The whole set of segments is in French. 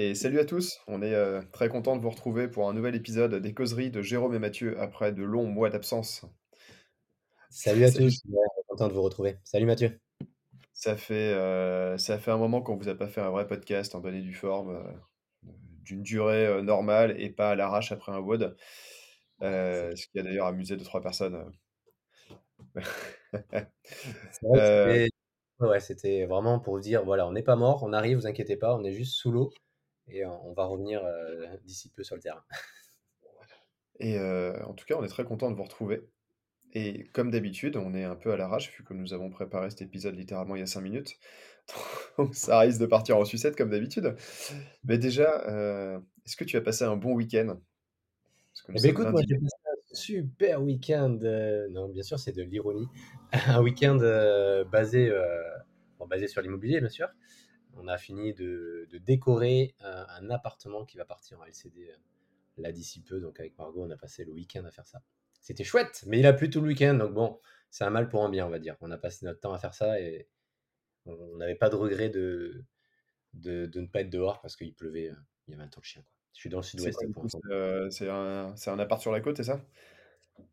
Et salut à tous, on est euh, très content de vous retrouver pour un nouvel épisode des causeries de Jérôme et Mathieu après de longs mois d'absence. Salut à tous, content de vous retrouver. Salut Mathieu. Ça fait, euh, ça fait un moment qu'on vous a pas fait un vrai podcast en bonne et due forme, euh, d'une durée normale et pas à l'arrache après un WOD, ce qui a d'ailleurs amusé deux trois personnes. ouais, c'était vraiment pour vous dire, voilà, on n'est pas mort, on arrive, vous inquiétez pas, on est juste sous l'eau et on va revenir d'ici peu sur le terrain. Et en tout cas, on est très content de vous retrouver. Et comme d'habitude, on est un peu à l'arrache, vu que nous avons préparé cet épisode littéralement il y a 5 minutes. Donc ça risque de partir en sucette comme d'habitude. Mais déjà, est-ce que tu as passé un bon week-end? Eh ben, écoute, moi j'ai passé un super week-end. non, bien sûr, c'est de l'ironie. un week-end basé, basé sur l'immobilier, bien sûr on a fini de, décorer un, appartement qui va partir en LCD euh, là d'ici peu. Donc avec Margot, on a passé le week-end à faire ça. C'était chouette, mais il a plu tout le week-end. Donc bon, c'est un mal pour un bien, on va dire. On a passé notre temps à faire ça et on n'avait pas de regret de, de, ne pas être dehors parce qu'il pleuvait. Euh, il y avait un temps de chien. Quoi. Je suis dans le sud-ouest. C'est un, un appart sur la côte, c'est ça?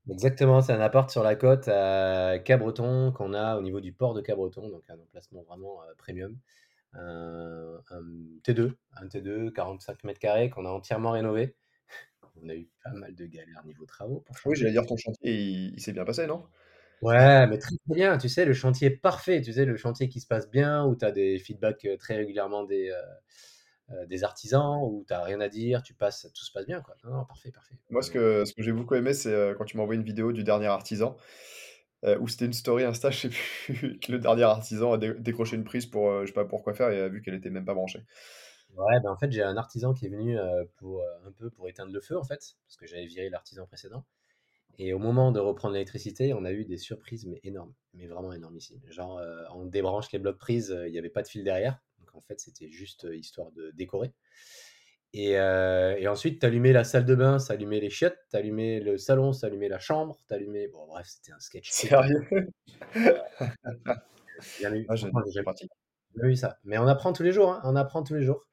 Exactement, c'est un appart sur la côte à Cabreton qu'on a au niveau du port de Cabreton, donc un emplacement vraiment euh, premium un, T2, un T2 45 mètres carrés qu'on a entièrement rénové. On a eu pas mal de galères niveau travaux. oui, j'allais dire ton chantier, il, s'est bien passé, non? Ouais, mais très, bien. Tu sais, le chantier parfait. Tu sais, le chantier qui se passe bien, où tu as des feedbacks euh, très régulièrement des, euh, euh, des artisans, où tu n'as rien à dire, tu passes, tout se passe bien. Quoi. Non, parfait, parfait. Moi, ce que, ce que j'ai beaucoup aimé, c'est quand tu m'as envoyé une vidéo du dernier artisan. Euh, ou c'était une story Insta, je sais plus, que le dernier artisan a décroché une prise pour, euh, je sais pas pourquoi faire et a vu qu'elle était même pas branchée. Ouais, ben en fait, j'ai un artisan qui est venu euh, pour un peu pour éteindre le feu en fait, parce que j'avais viré l'artisan précédent. Et au moment de reprendre l'électricité, on a eu des surprises mais énormes, mais vraiment énormissimes. Genre, on débranche les blocs prises, il n'y avait pas de fil derrière, donc en fait, c'était juste histoire de décorer. Euh, et, ensuite, tu allumais la salle de bain, allumais les chiottes, tu allumais le salon, allumais la chambre, allumais. Bon, bref, c'était un sketch. Sérieux? Bien eu. Ah, j'ai vu ça. Mais on apprend tous les jours, hein, on apprend tous les jours.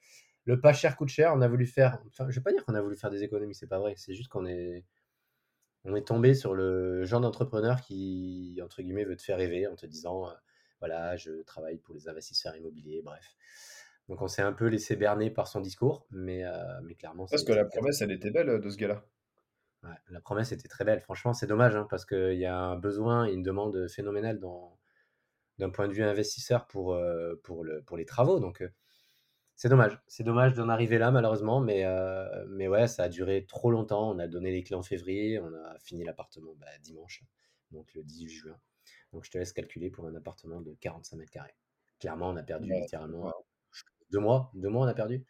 Le pas cher coûte cher. On a voulu faire. Enfin, je vais pas dire qu'on a voulu faire des économies, c'est pas vrai. C'est juste qu'on est. On est tombé sur le genre d'entrepreneur qui, entre guillemets, veut te faire rêver en te disant euh, voilà, je travaille pour les investisseurs immobiliers, bref. Donc on s'est un peu laissé berner par son discours, mais, euh, mais clairement. Parce que la promesse, elle était belle euh, de ce gars-là. la promesse était très belle. Franchement, c'est dommage hein, parce qu'il y a un besoin et une demande phénoménale d'un point de vue investisseur pour, euh, pour, le, pour les travaux. Donc c'est dommage. C'est dommage d'en arriver là, malheureusement. Mais, mais ouais, ça a duré trop longtemps. On a donné les clés en février. On a fini l'appartement bah, dimanche, donc le 18 juin. Donc je te laisse calculer pour un appartement de 45 mètres carrés. Clairement, on a perdu littéralement deux mois, deux mois on a perdu.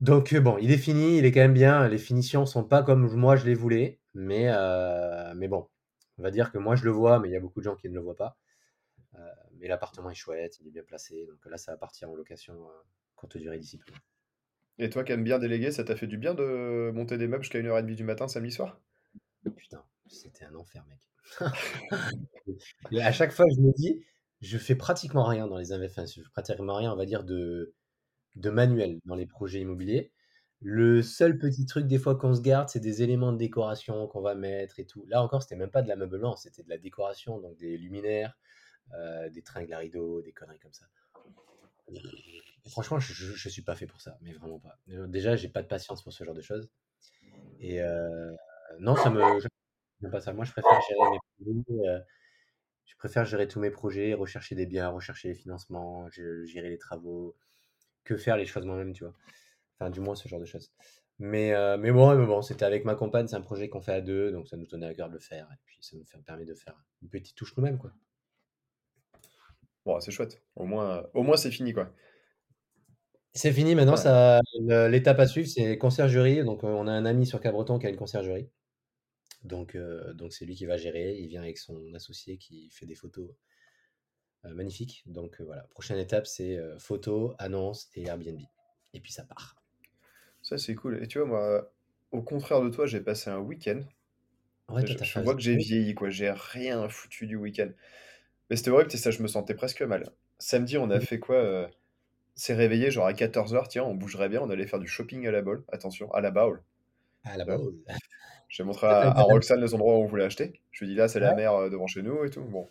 Donc euh, bon, il est fini, il est quand même bien. Les finitions sont pas comme moi je les voulais, mais, euh, mais bon, on va dire que moi je le vois, mais il y a beaucoup de gens qui ne le voient pas. Euh, mais l'appartement est chouette, il est bien placé. Donc là, ça va partir en location courte durée d'ici peu. Et toi qui aimes bien déléguer, ça t'a fait du bien de monter des meubles jusqu'à 1h30 du matin samedi soir? Putain, c'était un enfer, mec. Et à chaque fois, je me dis, je fais pratiquement rien dans les investissements. Je fais pratiquement rien, on va dire, de, manuel dans les projets immobiliers. Le seul petit truc des fois qu'on se garde, c'est des éléments de décoration qu'on va mettre et tout. Là encore, c'était même pas de l'ameublement, c'était de la décoration, donc des luminaires, euh, des tringles à rideaux, des conneries comme ça. franchement, je, je, suis pas fait pour ça, mais vraiment pas. Euh, déjà, j'ai pas de patience pour ce genre de choses. Et euh, non, ça me. pas ça. Moi, je préfère gérer mes produits je préfère gérer tous mes projets, rechercher des biens, rechercher les financements, gérer les travaux, que faire les choses moi-même, tu vois. Enfin, du moins, ce genre de choses. Mais, euh, mais bon, mais bon c'était avec ma compagne, c'est un projet qu'on fait à deux, donc ça nous tenait à cœur de le faire. Et puis ça nous permet de faire une petite touche nous-mêmes, quoi. Bon, c'est chouette. Au moins, au moins c'est fini, quoi. C'est fini maintenant, ça, l'étape à suivre, c'est conciergerie. Donc, on a un ami sur Cabreton qui a une conciergerie. Donc, euh, donc c'est lui qui va gérer. Il vient avec son associé qui fait des photos magnifiques. Donc, voilà. Prochaine étape, c'est photos, annonces et Airbnb. Et puis, ça part. Ça, c'est cool. Et tu vois, moi, au contraire de toi, j'ai passé un week-end. Ouais, je, vois que j'ai vieilli, quoi. J'ai rien foutu du week-end. Mais c'était horrible, ça, je me sentais presque mal. Samedi, on a fait quoi euh, C'est réveillé, genre à 14h, tiens, on bougerait bien, on allait faire du shopping à la bowl. Attention, à la bowl. À la bowl. J'ai montré à, Roxane les endroits où on voulait acheter. Je lui ai dit là, c'est la mer euh, devant chez nous et tout. Bon.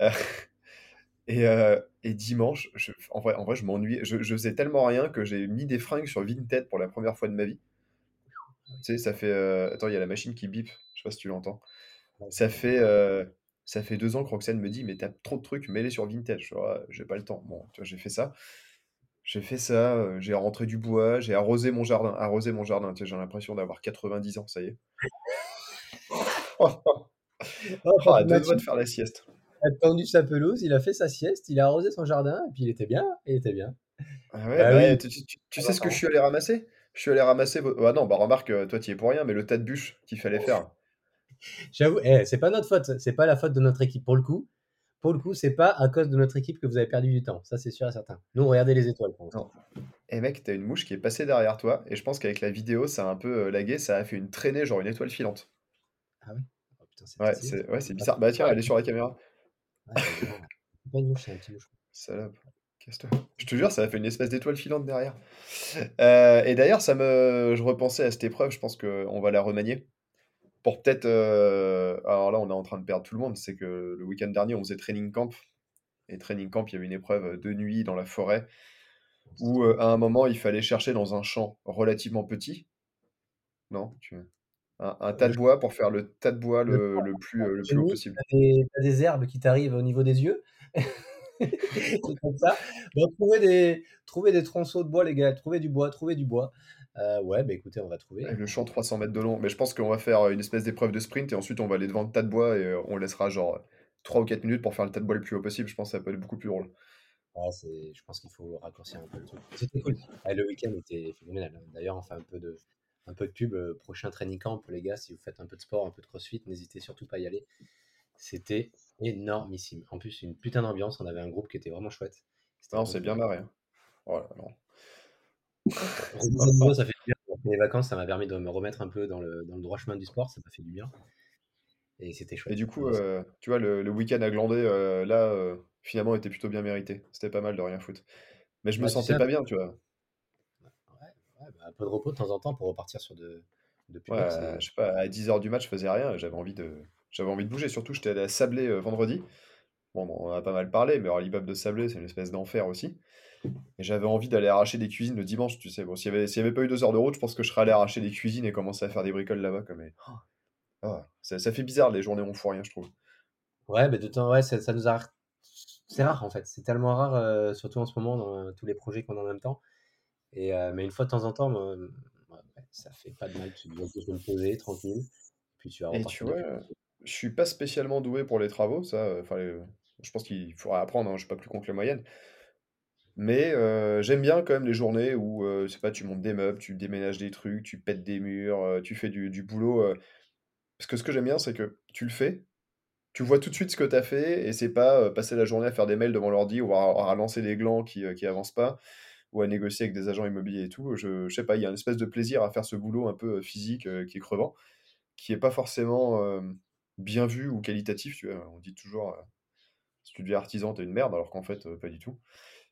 Euh, euh, et, dimanche, en, vrai, en vrai, je m'ennuie. Je, je faisais tellement rien que j'ai mis des fringues sur Vinted pour la première fois de ma vie. Tu sais, ça fait. Euh, attends, il y a la machine qui bip. Je sais pas si tu l'entends. Ça fait, ça fait deux ans que Roxane me dit Mais t'as trop de trucs mêlés sur Vinted. Je J'ai pas le temps. Bon, tu vois, j'ai fait ça. J'ai fait ça. j'ai rentré du bois. J'ai arrosé mon jardin. Arrosé mon jardin. Tu sais, j'ai l'impression d'avoir 90 ans. Ça y est. oh, oh, deux doigts de faire la sieste a tendu sa pelouse, il a fait sa sieste, il a arrosé son jardin, et puis il était bien, il était bien. Ah ouais, bah bah tu, sais ce que je suis allé ramasser? Je suis allé ramasser. Ah non, bah remarque, euh, toi tu y es pour rien, mais le tas de bûches qu'il fallait faire. J'avoue, eh, c'est pas notre faute, c'est pas la faute de notre équipe pour le coup. Pour le coup, c'est pas à cause de notre équipe que vous avez perdu du temps, ça c'est sûr et certain. Nous, regardez les étoiles pour. Et mec, t'as une mouche qui est passée derrière toi, et je pense qu'avec la vidéo, ça a un peu euh, lagué, ça a fait une traînée, genre une étoile filante. Ah oui oh, Ouais, c'est ouais, bizarre. Bah tiens, elle est sur la caméra. Je te jure, ça a fait une espèce d'étoile filante derrière. Euh, et d'ailleurs, ça me, je repensais à cette épreuve. Je pense qu'on va la remanier pour peut-être. Euh, alors là, on est en train de perdre tout le monde. C'est que le week-end dernier, on faisait training camp. Et training camp, il y avait une épreuve de nuit dans la forêt où euh, à un moment, il fallait chercher dans un champ relativement petit. Non, tu un, tas de bois pour faire le tas de bois le, le plus, le plus haut possible. Tu as, des herbes qui t'arrivent au niveau des yeux? c'est comme ça. trouver, des, trouver des tronçons de bois, les gars. Trouver du bois, trouver du bois. Euh, ouais, bah écoutez, on va trouver. le champ 300 mètres de long. Mais je pense qu'on va faire une espèce d'épreuve de sprint et ensuite on va aller devant le tas de bois et on laissera genre 3 ou 4 minutes pour faire le tas de bois le plus haut possible. Je pense que ça peut être beaucoup plus drôle. Ouais, je pense qu'il faut raccourcir un peu le truc. C'était cool. le week-end était phénoménal. D'ailleurs, on fait un peu de, un peu de pub, euh, prochain training camp, les gars, si vous faites un peu de sport, un peu de crossfit, n'hésitez surtout pas à y aller. C'était énormissime. En plus, une putain d'ambiance, on avait un groupe qui était vraiment chouette. Non, c'est bien marré. Hein. Ça fait du bien. Les vacances, ça m'a permis de me remettre un peu dans le, dans le droit chemin du sport, ça m'a fait du bien. Et c'était chouette. Et du coup, euh, tu vois, le, le week-end à glander, euh, là, finalement, était plutôt bien mérité. C'était pas mal de rien foutre. Mais je me bah, sentais pas bien, tu vois. Bah, un peu de repos de temps en temps pour repartir sur de, de ouais, je sais pas, à 10h du match, je faisais rien, j'avais envie de j'avais envie de bouger, surtout j'étais allé à Sablé euh, vendredi. Bon, on en a pas mal parlé, mais alors l'immeuble de Sablé, c'est une espèce d'enfer aussi. Et j'avais envie d'aller arracher des cuisines le dimanche, tu sais. Bon, s'il n'y avait, avait, pas eu deux heures de route, je pense que je serais allé arracher des cuisines et commencer à faire des bricoles là-bas. Comme... Ah, ça, ça, fait bizarre les journées on fout rien, je trouve. Ouais, mais de temps, ouais, ça, ça nous a. C'est rare en fait, c'est tellement rare, euh, surtout en ce moment, dans euh, tous les projets qu'on a en même temps. Et, euh, mais une fois de temps en temps, moi, ça fait pas de mal. Tu dis, je vais me poser tranquille. Puis tu vas Et tu vois, je suis pas spécialement doué pour les travaux, ça. Enfin, je pense qu'il faudra apprendre. Hein, je suis pas plus con que la moyenne. Mais euh, j'aime bien quand même les journées où, c'est pas, tu montes des meubles, tu déménages des trucs, tu pètes des murs, tu fais du, du boulot. Parce que ce que j'aime bien, c'est que tu le fais, tu vois tout de suite ce que tu as fait, et c'est pas passer la journée à faire des mails devant l'ordi ou à, à lancer des glands qui, qui avancent pas ou à négocier avec des agents immobiliers et tout. Je, je sais pas, il y a une espèce de plaisir à faire ce boulot un peu physique qui est crevant, qui est pas forcément bien vu ou qualitatif. Tu vois. On dit toujours, si tu deviens artisan, t'es une merde, alors qu'en fait, pas du tout.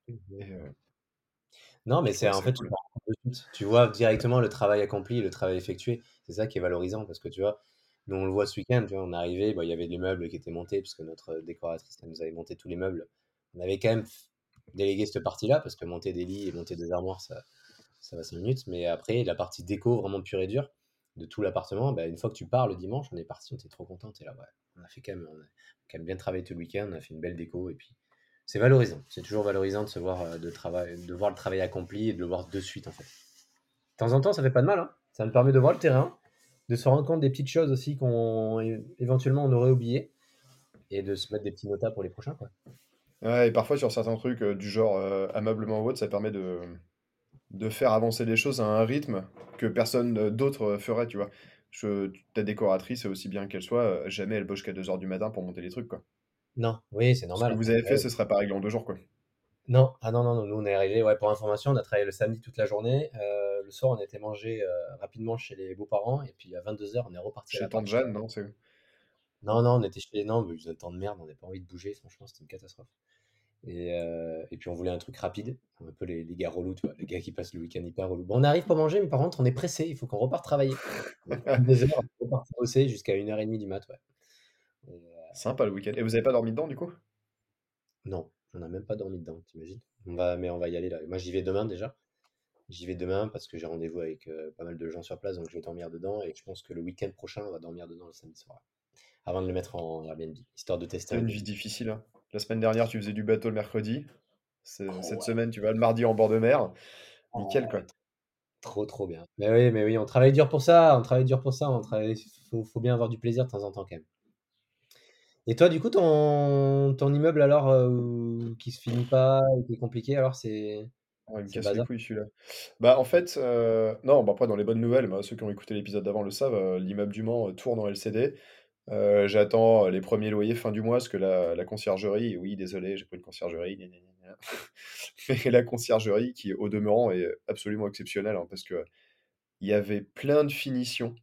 Mmh non, mais c'est en fait, tu vois directement le travail accompli, le travail effectué. C'est ça qui est valorisant parce que tu vois, nous on le voit ce week-end, tu vois, on est arrivé, bah, il y avait des meubles qui étaient montés puisque notre décoratrice elle nous avait monté tous les meubles. On avait quand même déléguer cette partie-là, parce que monter des lits et monter des armoires, ça, ça va 5 minutes. Mais après, la partie déco, vraiment pure et dure, de tout l'appartement. Bah, une fois que tu pars le dimanche, on est parti, on était trop content. Et là, ouais, on a fait quand même, on a quand même bien travaillé tout le week-end, on a fait une belle déco et puis c'est valorisant. C'est toujours valorisant de se voir, euh, de, travail, de voir le travail accompli et de le voir de suite en fait. De temps en temps, ça fait pas de mal. Hein. Ça me permet de voir le terrain, de se rendre compte des petites choses aussi qu'on éventuellement on aurait oublié et de se mettre des petits notas pour les prochains. Ouais, et parfois sur certains trucs euh, du genre euh, ameublement ou autre, ça permet de, faire avancer les choses à un rythme que personne euh, d'autre ferait, tu vois. Je, ta décoratrice, aussi bien qu'elle soit, jamais elle bosse jusqu'à 2h du matin pour monter les trucs, quoi. Non, oui, c'est Ce que normal. vous avez fait, ce serait pas réglé en deux jours, quoi. Non, ah non, non, non, nous on est arrivé, ouais, pour information, on a travaillé le samedi toute la journée. le soir, on a été manger rapidement chez les beaux-parents et puis à 22h, on est reparti à Chez Tante. Jeanne, non? C'est... Non, non, on était chez. Non, mais ils temps de merde, on n'avait pas envie de bouger, franchement, c'était une catastrophe. Et, euh, et puis on voulait un truc rapide, un peu les, les gars relous, tu vois, les gars qui passent le week-end hyper relou. Bon, on arrive pour manger, mais par contre, on est pressé, il faut qu'on reparte travailler. Donc, Des heures, on repart bosser jusqu'à 1h30 du mat, ouais. Et, euh, Sympa le week-end. Et vous avez pas dormi dedans, du coup? non, on n'a même pas dormi dedans, t'imagines? On va, mais on va y aller là. Moi, j'y vais demain déjà. J'y vais demain parce que j'ai rendez-vous avec euh, pas mal de gens sur place, donc je vais dormir dedans. Et je pense que le week-end prochain, on va dormir dedans le samedi soir. Avant de le mettre en Airbnb, histoire de tester T'as un une peu. vie difficile, hein. La semaine dernière, tu faisais du bateau le mercredi. Oh, Cette ouais. semaine, tu vas le mardi en bord de mer. Nickel, Oh, quoi. Trop, trop bien. Mais oui, mais oui, on travaille dur pour ça, on travaille dur pour ça, on travaille... faut, faut bien avoir du plaisir de temps en temps quand même. Et toi, du coup, ton, ton immeuble alors, euh, qui se finit pas, qui est compliqué, alors c'est Oh, il me c'est casse les bazar? couilles celui-là. Bah en fait, euh, non, bah après dans les bonnes nouvelles, bah, ceux qui ont écouté l'épisode d'avant le savent, euh, l'immeuble du Mans euh, tourne en LCD. Euh, j'attends les premiers loyers fin du mois parce que la, la conciergerie, oui désolé, j'ai pris une conciergerie, gna, gna, gna, gna. mais la conciergerie qui au demeurant est absolument exceptionnelle hein, parce que il y avait plein de finitions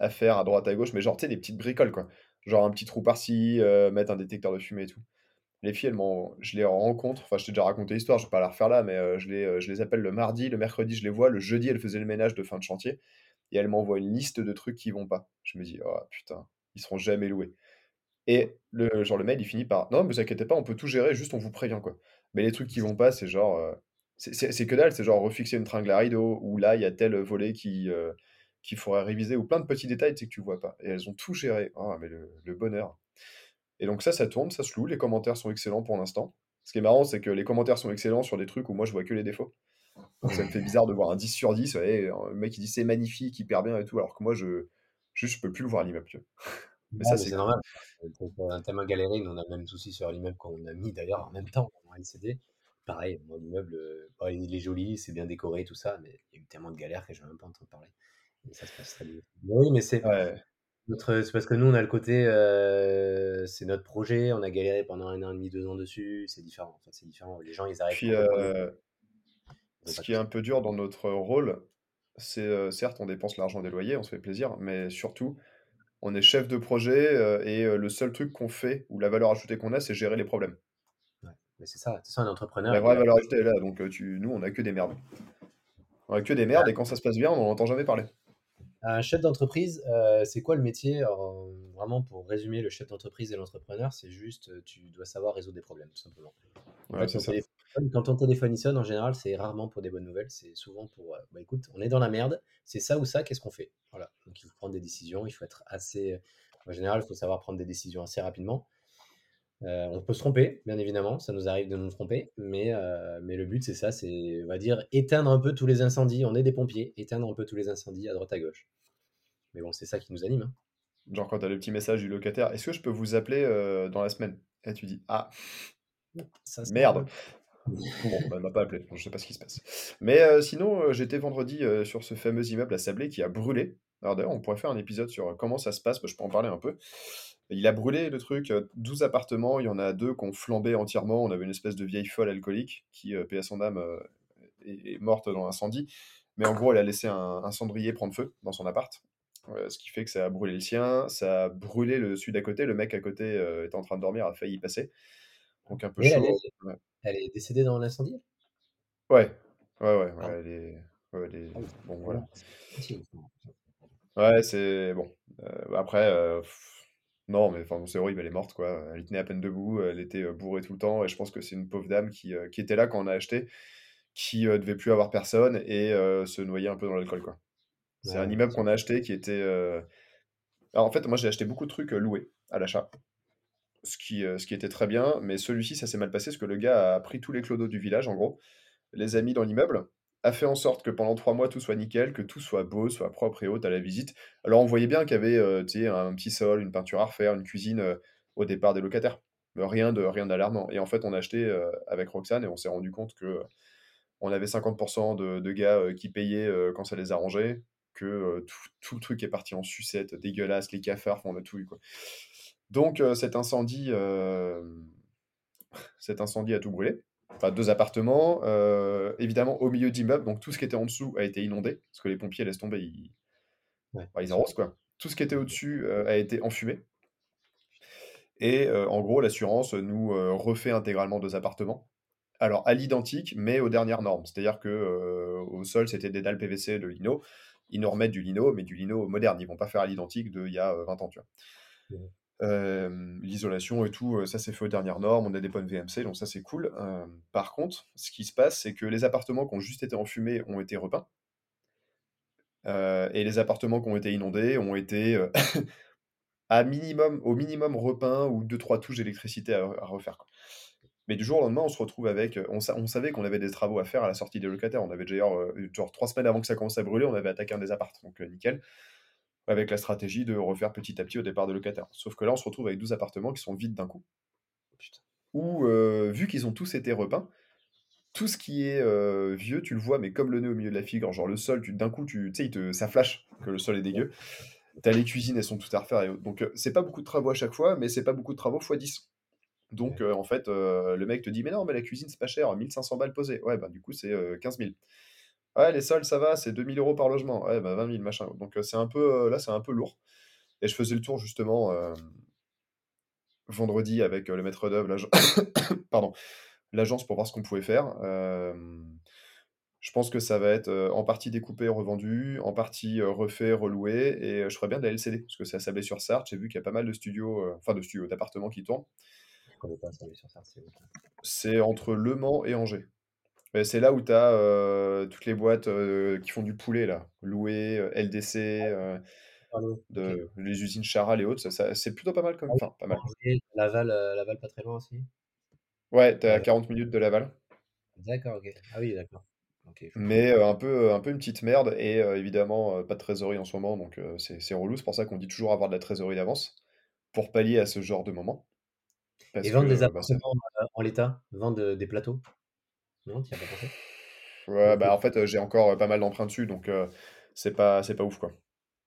à faire à droite à gauche, mais genre tu sais des petites bricoles quoi, genre un petit trou par-ci, euh, mettre un détecteur de fumée et tout. Les filles, elles je les rencontre, enfin, je t'ai déjà raconté l'histoire, je vais pas la refaire là, mais les, heu, je les appelle le mardi, le mercredi, je les vois, le jeudi, elles faisaient le ménage de fin de chantier et elles m'envoient une liste de trucs qui vont pas. Je me dis: «Oh putain, ils seront jamais loués» et le genre le mail, il finit par: «Non, mais vous inquiétez pas, on peut tout gérer, juste on vous prévient, quoi». Mais les trucs qui vont pas, c'est genre, c'est que dalle, c'est genre refixer une tringle à rideau ou là, il y a tel volet qui, qu'il faudrait réviser ou plein de petits détails, que tu vois pas et elles ont tout géré. Oh mais le le bonheur. Et donc ça, ça tourne, ça se loue, les commentaires sont excellents pour l'instant. Ce qui est marrant, c'est que les commentaires sont excellents sur des trucs où moi je vois que les défauts. Donc ça me fait bizarre de voir un 10 sur 10, ouais, le mec il dit c'est magnifique, hyper bien et tout, alors que moi je juste je peux plus le voir l'immeuble. Mais ça c'est normal. On a tellement galéré, nous on a le même souci sur l'immeuble qu'on a mis d'ailleurs en même temps en LCD. Pareil, moi l'immeuble, euh, bah, il est joli, c'est bien décoré, tout ça, mais il y a eu tellement de galères que je ne vais même pas entendre parler. Et ça se passe très bien. Mais oui, mais c'est Ouais. notre, c'est parce que nous on a le côté, euh, c'est notre projet, on a galéré pendant un an et demi, deux ans dessus, c'est différent. C'est différent. Les gens ils arrivent Puis euh, ils ont ce pas qui est un peu dur dans notre rôle, c'est euh, certes on dépense l'argent des loyers, on se fait plaisir, mais surtout on est chef de projet euh, et euh, le seul truc qu'on fait ou la valeur ajoutée qu'on a, c'est gérer les problèmes. Ouais. Mais c'est ça, c'est ça un entrepreneur, La il vraie valeur ajoutée est là, donc euh, tu, nous on a que des merdes. On a que des merdes et quand ça se passe bien, on n'en entend jamais parler. Un chef d'entreprise, euh, c'est quoi le métier? Alors, vraiment, pour résumer, le chef d'entreprise et l'entrepreneur, c'est juste, euh, tu dois savoir résoudre des problèmes, tout simplement. Ouais, ton ça. téléphone quand ton téléphone il sonne, en général, c'est rarement pour des bonnes nouvelles, c'est souvent pour, euh, bah écoute, on est dans la merde, c'est ça ou ça, qu'est-ce qu'on fait? Voilà. Donc, il faut prendre des décisions, il faut être assez, en général, il faut savoir prendre des décisions assez rapidement. Euh, on peut se tromper, bien évidemment, ça nous arrive de nous tromper, mais, euh, mais le but, c'est ça, c'est, on va dire, éteindre un peu tous les incendies. On est des pompiers, éteindre un peu tous les incendies à droite à gauche. Mais bon, c'est ça qui nous anime. hein. Genre quand t'as le petit message du locataire, est-ce que je peux vous appeler euh, dans la semaine? Et tu dis, ah, Ça merde. Bon, bah, elle m'a pas appelé, je sais pas ce qui se passe. Mais sinon, j'étais vendredi sur ce fameux immeuble à Sablé qui a brûlé. Alors d'ailleurs, on pourrait faire un épisode sur comment ça se passe, bah, je peux en parler un peu. Il a brûlé le truc, euh, 12 appartements, il y en a deux qui ont flambé entièrement. On avait une espèce de vieille folle alcoolique qui, euh, paix à son âme, euh, est, est morte dans l'incendie. Mais en gros, elle a laissé un, un cendrier prendre feu dans son appart. Euh, ce qui fait que ça a brûlé le sien, ça a brûlé le celui d'à côté. Le mec à côté euh, était en train de dormir, a failli y passer. Donc un peu Et elle chaud. est, Ouais. elle est décédée dans l'incendie? Ouais, ouais, ouais, Ah, elle est... Bon, voilà. Ouais, c'est... Bon. Euh, après, euh, non, mais enfin, c'est horrible, elle est morte, quoi. Elle tenait à peine debout, elle était euh, bourrée tout le temps, et je pense que c'est une pauvre dame qui, euh, qui était là quand on a acheté, qui euh, devait plus avoir personne, et euh, se noyer un peu dans l'alcool, quoi. C'est un immeuble qu'on a acheté qui était, alors en fait, moi, j'ai acheté beaucoup de trucs, loués à l'achat, ce qui, ce qui était très bien, mais celui-ci, ça s'est mal passé parce que le gars a pris tous les clodos du village, en gros, les a mis dans l'immeuble, a fait en sorte que pendant 3 mois, tout soit nickel, que tout soit beau, soit propre et haute à la visite. Alors on voyait bien qu'il y avait, sais, un petit sol, une peinture à refaire, une cuisine, heu, au départ des locataires, mais rien de rien d'alarmant et en fait, on a acheté, avec Roxane et on s'est rendu compte que, on avait 50 de de gars, qui payaient, quand ça les arrangeait, que, tout tout le truc est parti en sucette, dégueulasse, les cafards, on a tout quoi. Donc cet incendie, cet incendie a tout brûlé. Enfin 2 appartements, heu, évidemment au milieu d'immeubles, donc tout ce qui était en dessous a été inondé, parce que les pompiers laissent tomber, ils Ouais, ils arrosent, quoi. Tout ce qui était au-dessus, heu, a été enfumé et heu, en gros l'assurance nous, refait intégralement 2 appartements. Alors à l'identique, mais aux dernières normes. C'est-à-dire que, au sol, c'était des dalles PVC, de lino. Ils nous remettent du lino, mais du lino moderne. Ils vont pas faire à l'identique d'il y a, heu, 20 ans, tu vois? L'isolation et tout, ça c'est fait aux dernières normes. On a des bonnes VMC, donc ça c'est cool. Par contre, ce qui se passe, c'est que les appartements qui ont juste été enfumés ont été repeints, et les appartements qui ont été inondés ont été, à minimum au minimum repeints ou deux trois touches d'électricité à refaire. Mais du jour au lendemain, on se retrouve avec, on sa on savait qu'on avait des travaux à faire à la sortie des locataires. On avait déjà, genre 3 semaines avant que ça commence à brûler, on avait attaqué un des apparts, donc nickel. Avec la stratégie de refaire petit à petit au départ des locataires. Sauf que là, on se retrouve avec 12 appartements qui sont vides d'un coup. Où, heu, vu qu'ils ont tous été repeints, tout ce qui est, heu, vieux, tu le vois, mais comme le nez au milieu de la figure. Genre le sol, d'un coup, tu sais, ça flash que le sol est dégueu. Tu as les cuisines, elles sont toutes à refaire et. Donc heu, c'est pas beaucoup de travaux à chaque fois, mais c'est pas beaucoup de travaux fois 10. Donc, en fait, le mec te dit: «Mais non, mais la cuisine, c'est pas cher, 1 500 balles posées». Ouais, bah, du coup, c'est, heu, 15 000. Ouais, les sols, ça va, c'est 2 000 € par logement. Ouais, bah, 20 000, machin. Donc, heu, c'est un peu, heu, là, c'est un peu lourd et je faisais le tour justement, hem, vendredi avec, le maître d'œuvre, l'age pardon, l'agence pour voir ce qu'on pouvait faire. Je pense que ça va être, en partie découpé, revendu, en partie, refait, reloué et je ferais bien de la LCD parce que c'est à Sablé-sur-Sarthe. J'ai vu qu'il y a pas mal de studios, enfin de studios, d'appartements qui tournent. Je connais pas Sablé-sur-Sarthe, c'est où ça? C'est entre Le Mans et Angers. Beh, c'est là où tu as, toutes les boîtes, heu, qui font du poulet là, Loué, heu, LDC, heu, Pardon, OK. de les usines Charal et autres, ça ça c'est plutôt pas mal comme Ah oui, enfin pas mal. Angers, Laval, heu, Laval pas très loin aussi? Ouais, tu es à Laval. 40 minutes de Laval, D'accord, OK. Ah oui, d'accord. OK, je mais heu, un peu, un peu une petite merde et heu, évidemment, heu, pas de trésorerie en ce moment donc heu, c'est c'est relou. C'est pour ça qu'on dit toujours avoir de la trésorerie d'avance, pour pallier à ce genre de moment. Et Parce vendre que, bah, ça appartements, heu, en l'état? Vendre, heu, des plateaux? Non, tu y as pas pensé? ouais, bah, en fait, heu, j'ai encore, heu, pas mal d'emprunts dessus donc heu, c'est pas c'est pas ouf, quoi.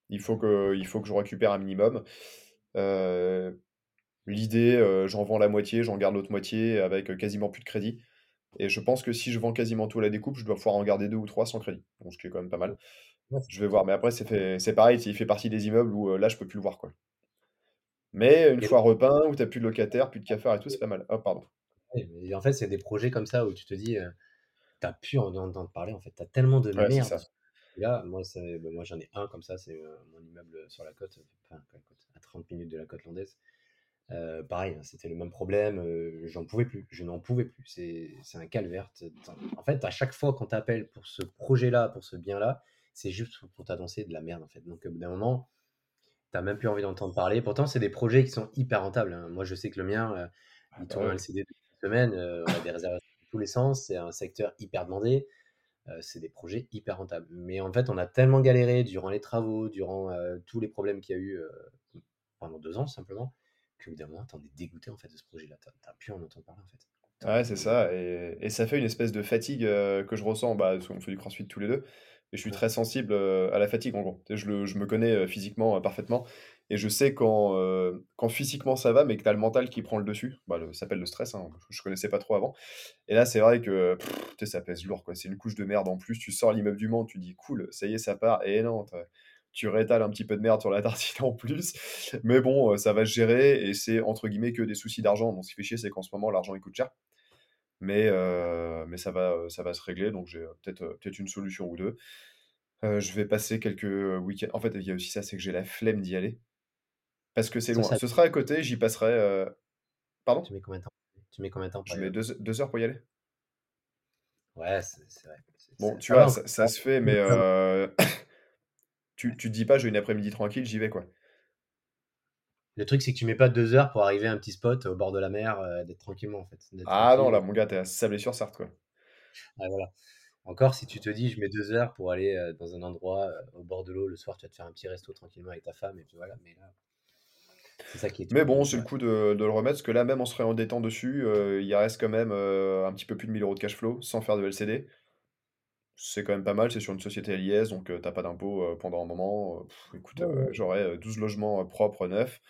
Il faut que il faut que je récupère un minimum. L'idée, j'en vends la moitié, j'en garde l'autre moitié avec, quasiment plus de crédit et je pense que si je vends quasiment tout à la découpe, je dois pouvoir en garder 2 ou 3 sans crédit, donc ce qui est quand même pas mal. Je vais voir, mais après c'est fait c'est pareil, il fait partie des immeubles où, là, je peux plus le voir, quoi. Mais une fois repeint, où tu as plus de locataires, plus de cafards et tout, c'est pas mal. Oh pardon. Mais en fait, c'est des projets comme ça où tu te dis, heu, tu as plus envie d'entendre parler, en fait. Tu as tellement de Ouais, c'est merde ça. là, moi, c'est bah, moi, j'en ai un comme ça, c'est, mon immeuble, sur la côte, enfin, la côte, à 30 minutes de la côte landaise. Pareil, hein, c'était le même problème, j'en pouvais plus, je n'en pouvais plus. C'est c'est un calvaire. En fait, à chaque fois qu'on t'appelle pour ce projet-là, pour ce bien-là, c'est juste pour pour t'annoncer de la merde, en fait. Donc, au bout d'un moment, tu as même plus envie d'entendre parler. Pourtant, c'est des projets qui sont hyper rentables, hein. Moi, je sais que le mien, Ah il bah, tourne en ouais. LCD semaine, heu, on a des réservations dans tous les sens, c'est un secteur hyper demandé, heu, c'est des projets hyper rentables. Mais en fait, on a tellement galéré durant les travaux, durant, heu, tous les problèmes qu'il y a eu, pendant 2 ans, simplement, qu'au bout d'un moment, tu en es dégoûté, en fait, de ce projet-là. Tu as tu as plus envie d'entendre parler, en fait. En Ouais, c'est es ça et et ça fait une espèce de fatigue, que je ressens, bah, parce qu'on fait du crossfit tous les 2 et je suis ouais, très sensible, à la fatigue, en gros. Je le je me connais, physiquement, parfaitement et je sais quand, heu, quand physiquement ça va, mais que tu as le mental qui prend le dessus. Bah, ça s'appelle le stress, hein, je connaissais pas trop avant et là, c'est vrai que, ça pèse lourd. C'est une couche de merde en plus. Tu sors l'immeuble du Mans, tu dis: «Cool, ça y est, ça part» et non, tu rétales un petit peu de merde sur la tartine en plus. Mais bon, heu, ça va se gérer et c'est entre guillemets «que des soucis d'argent». Donc ce qui fait chier, c'est qu'en ce moment, l'argent, il coûte cher. Mais mais ça va, se régler, donc j'ai, peut-être, une solution ou 2. Heu, je vais passer quelques, week-ends en fait, il y a aussi ça, c'est que j'ai la flemme d'y aller, parce que c'est loin. ça Ce sera à côté, j'y passerai, pardon? tu mets combien de temps? Tu mets combien de temps Je mets aller? 2 heu 2 heures pour y aller. Ouais, c'est vrai. Bon, tu vois, encore, ça se fait, mais tu, tu te dis pas, j'ai une après-midi tranquille, j'y vais, quoi. Le truc, c'est que tu mets pas deux heures pour arriver à un petit spot au bord de la mer, euh, d'être tranquillement, en fait. Ah non, là, mon gars, t'es à Sablé-sur-Sarthe, quoi. Ah, voilà. Encore, si tu te dis, je mets deux heures pour aller euh, dans un endroit euh, au bord de l'eau, le soir, tu vas te faire un petit resto tranquillement avec ta femme, et puis voilà. Mais là, c'est ça qui est Mais bon, c'est le coup de, de le remettre, parce que là, même en se réendettant dessus, euh, il reste quand même euh, un petit peu plus de 1000 euros de cash flow sans faire de LCD. C'est quand même pas mal, c'est sur une société à l'IS, donc euh, t'as pas d'impôt euh, pendant un moment. Pff, écoute, Ouais, euh, j'aurais euh, 12 logements euh, propres, neufs.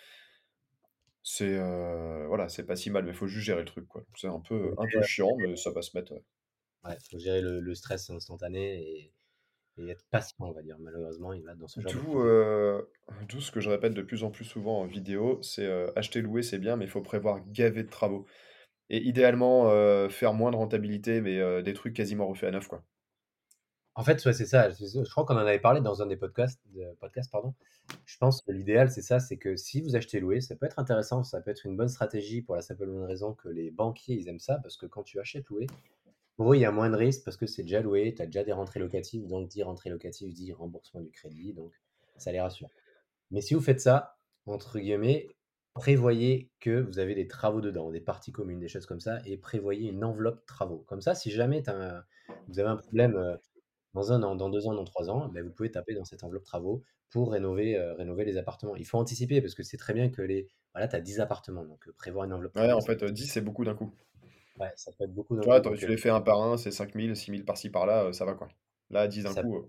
C'est euh, voilà, c'est pas si mal, mais faut juste gérer le truc, quoi. C'est un peu, un peu chiant, mais ça va se mettre. ouais. ouais, faut gérer le, le stress instantané et, et être patient, on va dire. Malheureusement, il va dans ce genre de D'où euh, d'où ce que je répète de plus en plus souvent en vidéo, c'est euh, acheter, louer, c'est bien, mais il faut prévoir gaver de travaux. Et idéalement, euh, faire moins de rentabilité, mais euh, des trucs quasiment refaits à neuf, quoi. En fait, ouais, c'est ça. Je crois qu'on en avait parlé dans un des podcasts, pardon. Je pense que l'idéal, c'est ça, c'est que si vous achetez loué, ça peut être intéressant, ça peut être une bonne stratégie pour la simple bonne raison que les banquiers, ils aiment ça, parce que quand tu achètes loué, pour eux, il y a moins de risques parce que c'est déjà loué, tu as déjà des rentrées locatives, donc dit rentrée locative dit remboursement du crédit, donc ça les rassure. Mais si vous faites ça, entre guillemets, prévoyez que vous avez des travaux dedans, des parties communes, des choses comme ça, et prévoyez une enveloppe travaux. Comme ça, si jamais un- vous avez un problème euh, dans un an, dans deux ans, dans trois ans, ben, vous pouvez taper dans cette enveloppe travaux pour rénover, euh, rénover les appartements. Il faut anticiper parce que c'est très bien que les. Voilà, tu as 10 appartements, donc euh, prévoir une enveloppe Ouais, travaux, en fait, peut euh, être, 10, c'est beaucoup d'un coup. Ouais, ça peut être beaucoup d'un Tu vois, tu les fais un par un, c'est 5000, 6000 par-ci par-là, ça va, quoi. Là, 10 d'un coup, euh,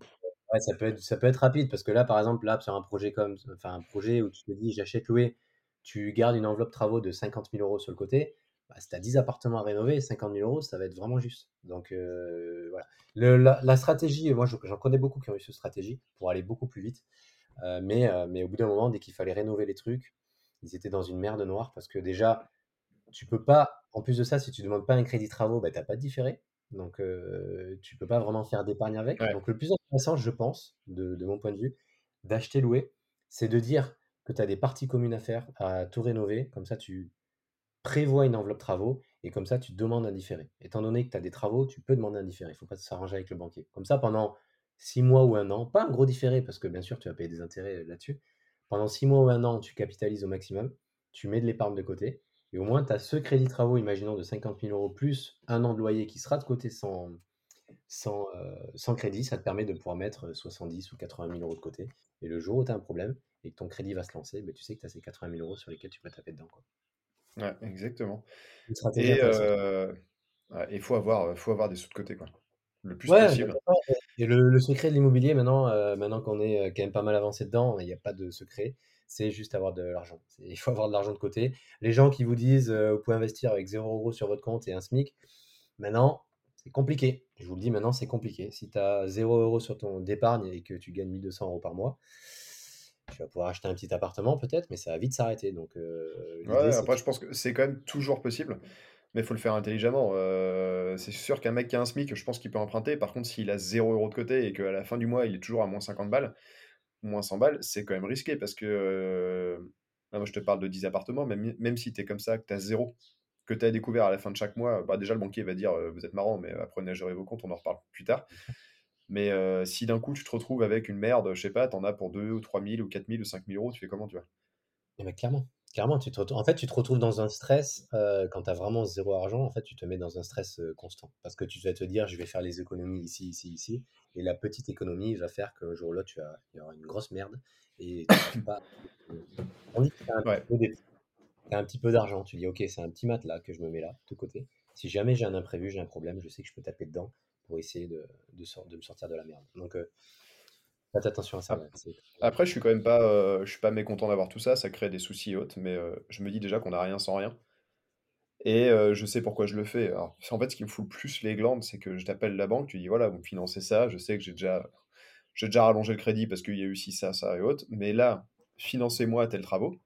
Ouais, ça peut être, ça peut être rapide parce que là, par exemple, là, sur un projet comme, enfin, un projet où tu te dis j'achète louer, tu gardes une enveloppe travaux de 50 000 euros sur le côté, bah, si tu as 10 appartements à rénover, 50 000 euros, ça va être vraiment juste. Donc, euh, voilà. Le- la, la stratégie, moi, je- j'en connais beaucoup qui ont eu cette stratégie pour aller beaucoup plus vite. Euh, mais, euh, mais au bout d'un moment, dès qu'il fallait rénover les trucs, ils étaient dans une merde noire parce que déjà, tu peux pas, en plus de ça, si tu demandes pas un crédit travaux, bah, tu n'as pas de différé. Donc, euh, tu peux pas vraiment faire d'épargne avec. ouais. Donc, le plus intéressant, je pense, de, de mon point de vue, d'acheter louer, c'est de dire que tu as des parties communes à faire, à tout rénover. Comme ça, tu prévois une enveloppe travaux et comme ça, tu demandes un différé. Étant donné que tu as des travaux, tu peux demander un différé. Il ne faut pas s'arranger avec le banquier. Comme ça, pendant six mois ou un an, pas un gros différé parce que bien sûr, tu vas payer des intérêts là-dessus. Pendant six mois ou un an, tu capitalises au maximum, tu mets de l'épargne de côté et au moins, tu as ce crédit travaux, imaginons, de 50 000 euros plus un an de loyer qui sera de côté sans, sans, euh, sans crédit. Ça te permet de pouvoir mettre 70 ou 80 000 euros de côté. Et le jour où tu as un problème et que ton crédit va se lancer, ben, tu sais que tu as ces 80 000 euros sur lesquels tu peux taper dedans. Quoi. Ouais, exactement. Une stratégie Et euh, ouais, il faut avoir, euh, faut avoir des sous de côté, quoi. Le plus Ouais, possible. Et le, le secret de l'immobilier, maintenant, euh, maintenant qu'on est euh, quand même pas mal avancé dedans, il n'y a pas de secret. C'est juste avoir de l'argent. C'est- Il faut avoir de l'argent de côté. Les gens qui vous disent euh, vous pouvez investir avec 0 euros sur votre compte et un SMIC, maintenant, c'est compliqué. Je vous le dis maintenant, c'est compliqué. Si tu as 0 euros sur ton d'épargne et que tu gagnes 1200 euros par mois, tu vas pouvoir acheter un petit appartement peut-être, mais ça va vite s'arrêter. Donc, euh, Ouais, l'idée, c'est après, je pense que c'est quand même toujours possible, mais il faut le faire intelligemment. Euh, c'est sûr qu'un mec qui a un SMIC, je pense qu'il peut emprunter. Par contre, s'il a 0 euros de côté et qu'à la fin du mois, il est toujours à moins 50 balles, moins 100 balles, c'est quand même risqué parce que. euh, là, moi, je te parle de 10 appartements, même, même si tu comme ça, que tu as zéro, que tu as découvert à la fin de chaque mois, bah, déjà, le banquier va dire euh, Vous êtes marrant, mais apprenez à gérer vos comptes, on en reparle plus tard. Mais si d'un coup, tu te retrouves avec une merde, je sais pas, t'en as pour 2 ou 3 000 ou 4 000 ou 5 000 euros, tu fais comment, tu vois? Eh ben, clairement, clairement, tu te retrouves, en fait, tu te retrouves dans un stress euh, quand tu as vraiment zéro argent. En fait, tu te mets dans un stress euh, constant parce que tu vas te dire, je vais faire les économies ici, ici, ici, et la petite économie va faire qu'un jour ou l'autre, il y aura une grosse merde et tu pas. à- Tandis que tu as un petit Ouais. peu d'é- t'as un petit peu d'argent, tu dis, ok, c'est un petit matelas que je me mets là, de côté. Si jamais j'ai un imprévu, j'ai un problème, je sais que je peux taper dedans pour essayer de, de, de me sortir de la merde. Donc, euh, faites attention à ça. Ap- ouais, c'est- Après, je suis quand même pas, euh, je suis pas mécontent d'avoir tout ça, ça crée des soucis et autres, mais euh, je me dis déjà qu'on n'a rien sans rien. Et euh, je sais pourquoi je le fais. Alors, en fait, ce qui me fout le plus les glandes, c'est que je t'appelle la banque, tu dis voilà, vous me financez ça, je sais que j'ai déjà, j'ai déjà rallongé le crédit parce qu'il y a eu ci, ça, ça et autres, mais là, financez-moi tel travaux.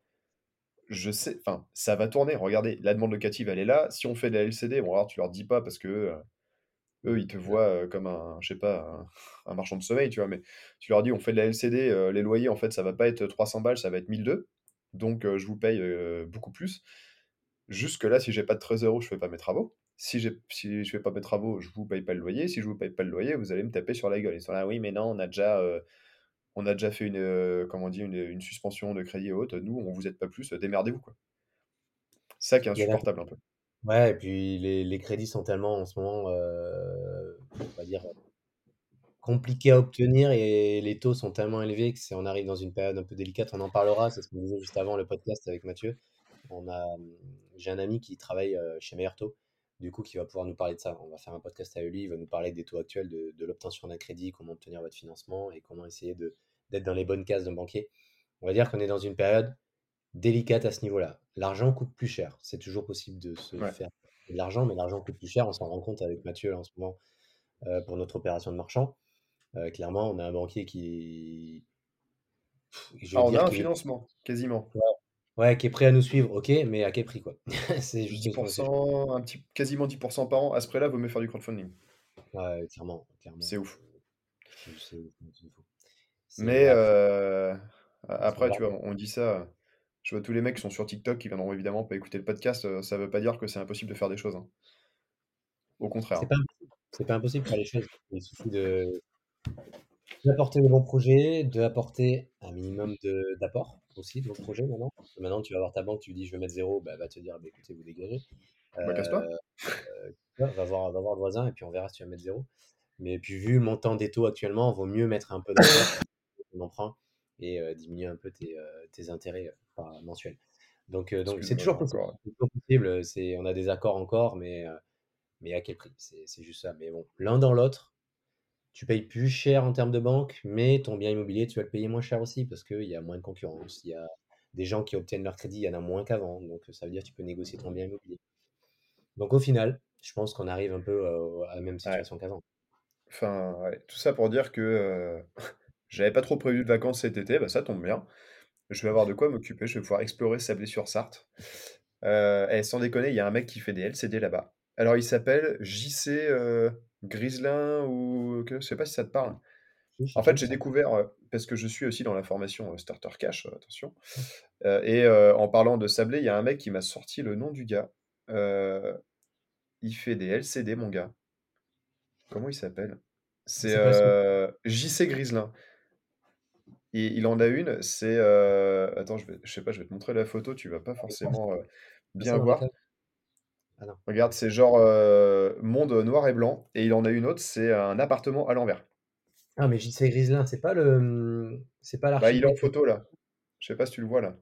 Je sais, enfin, ça va tourner. Regardez, la demande locative, elle est là. Si on fait de la LCD, bon, alors tu leur dis pas parce que eux, ils te voient comme un, je sais pas, un, un marchand de sommeil, tu vois, mais tu leur dis, on fait de la LCD, les loyers, en fait, ça va pas être 300 balles, ça va être 1002. Donc, je vous paye beaucoup plus. Jusque-là, si j'ai pas de trésor, je fais pas mes travaux. Si, j'ai, si je fais pas mes travaux, je vous paye pas le loyer. Si je vous paye pas le loyer, vous allez me taper sur la gueule. Ils sont là, oui, mais non, on a déjà, euh, on a déjà fait une, euh, comment on dit, une, une suspension de crédit et autres. Nous, on vous aide pas plus, démerdez-vous, quoi. Ça qui est insupportable un peu. Ouais, et puis les, crédits sont tellement en ce moment, euh, on va dire, compliqués à obtenir et les taux sont tellement élevés que c'est, on arrive dans une période un peu délicate. On en parlera, c'est ce qu'on disait juste avant le podcast avec Mathieu. On a, j'ai un ami qui travaille euh, chez Meilleur Taux, du coup, qui va pouvoir nous parler de ça. On va faire un podcast avec lui, il va nous parler des taux actuels de, de l'obtention d'un crédit, comment obtenir votre financement et comment essayer de, d'être dans les bonnes cases d'un banquier. On va dire qu'on est dans une période délicate à ce niveau-là. L'argent coûte plus cher. C'est toujours possible de se Ouais. faire de l'argent, mais l'argent coûte plus cher. On s'en rend compte avec Mathieu là, en ce moment euh, pour notre opération de marchand. Euh, clairement, on a un banquier qui, pff, Ah, on a un qui, financement, quasiment. ouais, qui est prêt à nous suivre, ok, mais à quel prix quoi? C'est juste une c'est- 10%, un petit, quasiment 10% par an. À ce prix-là, vaut mieux faire du crowdfunding. ouais, clairement. C'est ouf. Mais après, euh, après, tu vois, on dit ça. Je vois tous les mecs qui sont sur TikTok qui viendront évidemment pas écouter le podcast. euh, Ça veut pas dire que c'est impossible de faire des choses. hein. Au contraire. c'est pas impossible. Pas de faire les choses. Il suffit de d'apporter le bon projet, d'apporter un minimum de- d'apport aussi de vos projets maintenant. Maintenant, tu vas voir ta banque, tu lui dis je veux mettre zéro, bah, elle va te dire bah, écoutez, vous dégagez. Bah, casse-toi. Euh, ouais, va, voir, va voir le voisin et puis on verra si tu vas mettre zéro. Mais puis, vu le montant des taux actuellement, il vaut mieux mettre un peu d'apport ton emprunt et euh, diminuer un peu tes, euh, tes intérêts euh, mensuels. Donc, euh, donc c'est toujours possible. encore- C'est toujours possible. C'est, on a des accords encore, mais, euh, mais à quel prix? C'est, c'est juste ça. Mais bon, l'un dans l'autre, tu payes plus cher en termes de banque, mais ton bien immobilier, tu vas le payer moins cher aussi parce qu'il y a moins de concurrence. Il y a des gens qui obtiennent leur crédit, il y en a moins qu'avant. Donc, ça veut dire que tu peux négocier ton bien immobilier. Donc, au final, je pense qu'on arrive un peu euh, à la même situation qu'avant. Enfin, ouais, tout ça pour dire que euh, j'avais pas trop prévu de vacances cet été, bah ça tombe bien. Je vais avoir de quoi m'occuper, je vais pouvoir explorer Sablé-sur-Sarthe. Euh, et sans déconner, il y a un mec qui fait des LCD là-bas. Alors il s'appelle JC euh, Griselin ou je sais pas si ça te parle. Oui, En fait, j'ai découvert, euh, parce que je suis aussi dans la formation euh, Starter Cash, euh, attention. Euh, et en parlant de Sablé, il y a un mec qui m'a sorti le nom du gars. Il fait des LCD, mon gars. Comment il s'appelle? C'est JC Griselin. Et il en a une, c'est... euh, Attends, je vais, je sais pas, je vais te montrer la photo, tu vas pas forcément euh, bien voir. Ah non. Regarde, c'est genre euh, monde noir et blanc. Et il en a une autre, c'est un appartement à l'envers. Ah, mais JC Griselin, c'est pas le, c'est pas Bah, il est en l'architecte. photo là. Je sais pas si tu le vois là.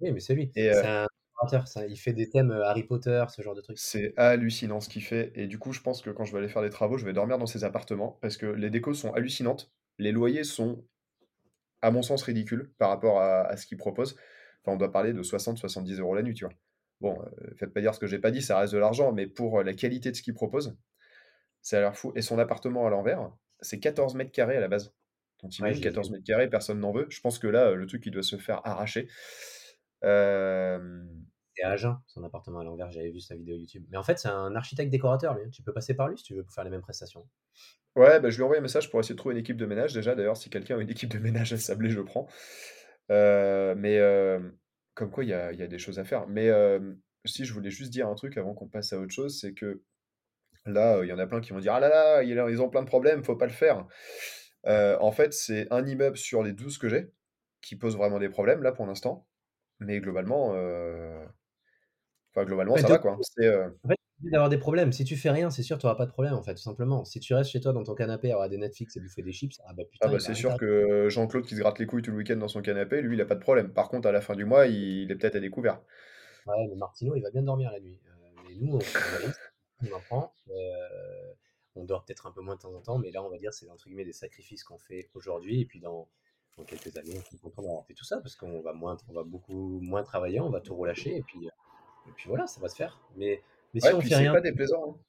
Oui, mais c'est lui. Et C'est euh, un ça. Il fait des thèmes euh, Harry Potter, ce genre de trucs. c'est hallucinant ce qu'il fait. Et du coup, je pense que quand je vais aller faire des travaux, je vais dormir dans ses appartements parce que les décos sont hallucinantes. Les loyers sont, à mon sens, ridicules par rapport à, à ce qu'il propose. Enfin, on doit parler de 60-70 euros la nuit, tu vois. Bon, euh, faites pas dire ce que j'ai pas dit, ça reste de l'argent, mais pour euh, la qualité de ce qu'il propose, ça a l'air fou. Et son appartement à l'envers, c'est 14 mètres carrés à la base. Donc, Ouais, t'imagines, je l'ai 14 vu. mètres carrés, personne n'en veut. Je pense que là, euh, le truc, il doit se faire arracher. Euh, C'est à Agen, son appartement à l'envers. J'avais vu sa vidéo YouTube. Mais en fait, c'est un architecte décorateur, lui. hein. Tu peux passer par lui si tu veux pour faire les mêmes prestations. Ouais, bah, je lui ai envoyé un message pour essayer de trouver une équipe de ménage déjà. D'ailleurs, si quelqu'un a une équipe de ménage à Sablé, je prends. Euh, mais euh, comme quoi, il y a, il y a des choses à faire. Mais euh, si je voulais juste dire un truc avant qu'on passe à autre chose, c'est que là, il y en a plein qui vont dire Ah là là, ils ont plein de problèmes, faut pas le faire. En fait, c'est un immeuble sur les 12 que j'ai qui pose vraiment des problèmes là pour l'instant. Mais globalement, enfin, globalement ça va quoi. C'est, En fait, t'es obligé d'avoir des problèmes. Si tu fais rien, c'est sûr, tu n'auras pas de problème, en fait, tout simplement. Si tu restes chez toi dans ton canapé à des Netflix et bouffer des chips, ah bah Ah putain, bah il va c'est sûr que Jean-Claude qui se gratte les couilles tout le week-end dans son canapé, lui, il a pas de problème. Par contre, à la fin du mois, il, est peut-être à découvert. Ouais, mais Martino, il va bien dormir la nuit. Euh, mais nous, on, on en prend. Euh, on dort peut-être un peu moins de temps en temps, mais là, on va dire, c'est entre guillemets des sacrifices qu'on fait aujourd'hui. Et puis, dans, dans quelques années, on sera content d'avoir fait tout ça parce qu'on va, moins, on va beaucoup moins travailler, on va tout relâcher. Et puis, euh, et puis voilà, ça va se faire. Mais, mais si Ouais, on puis fait c'est pas déplaisant. hein.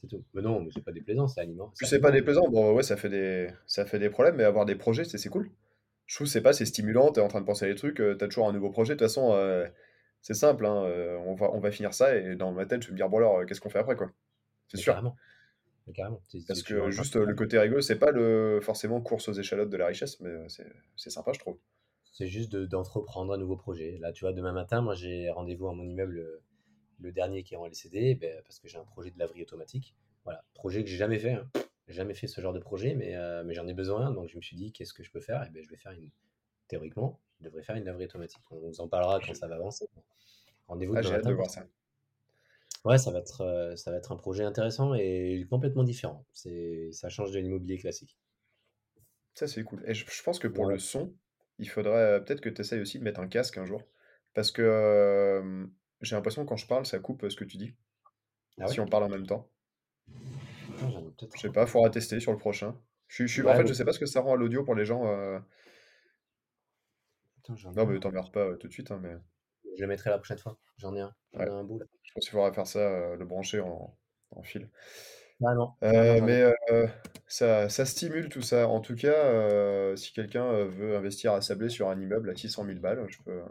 c'est tout. Mais non, mais c'est pas déplaisant, c'est animant. Puis C'est pas déplaisant, bon ouais, ça fait des, ça fait des problèmes, mais avoir des projets, c'est c'est cool. Je trouve c'est pas, c'est stimulant, t'es en train de penser à des trucs, euh, t'as toujours un nouveau projet. De toute façon, euh, c'est simple, hein, euh, on va, on va finir ça et dans ma tête, je vais me dire, bon alors, qu'est-ce qu'on fait après, quoi? C'est sûr. carrément. Carrément. Parce que juste le côté rigolo, c'est pas le forcément course aux échalotes de la richesse, mais c'est c'est sympa, je trouve. C'est juste de- d'entreprendre un nouveau projet. Là, tu vois, demain matin, moi, j'ai rendez-vous à mon immeuble, le dernier qui est en LCD, ben, parce que j'ai un projet de laverie automatique. Voilà, projet que j'ai jamais fait. hein. jamais fait ce genre de projet, mais, mais j'en ai besoin. Donc je me suis dit, qu'est-ce que je peux faire? Et ben, je vais faire une. Théoriquement, je devrais faire une laverie automatique. On vous en parlera quand ça va avancer. Rendez-vous ah, j'ai hâte de voir ça. Ouais, ça va être, ça va être un projet intéressant et complètement différent. C'est, ça change de l'immobilier classique. Ça, c'est cool. Et je, pense que pour le son, il faudrait peut-être que tu essayes aussi de mettre un casque un jour. Parce que j'ai l'impression que quand je parle, ça coupe ce que tu dis. Ah si on parle en même temps. Ah, je sais pas, il faudra tester sur le prochain. Je, je, en fait, je sais pas ce que ça rend à l'audio pour les gens. non, mais t'emmerdes pas tout de suite. Hein, mais... Je le mettrai la prochaine fois. J'en ai un. un bout Je pense qu'il faudra faire ça, le brancher en, en fil. Ah non. mais ça, ça, stimule tout ça. En tout cas, si quelqu'un veut investir à Sablé sur un immeuble à 600 000 balles, je peux.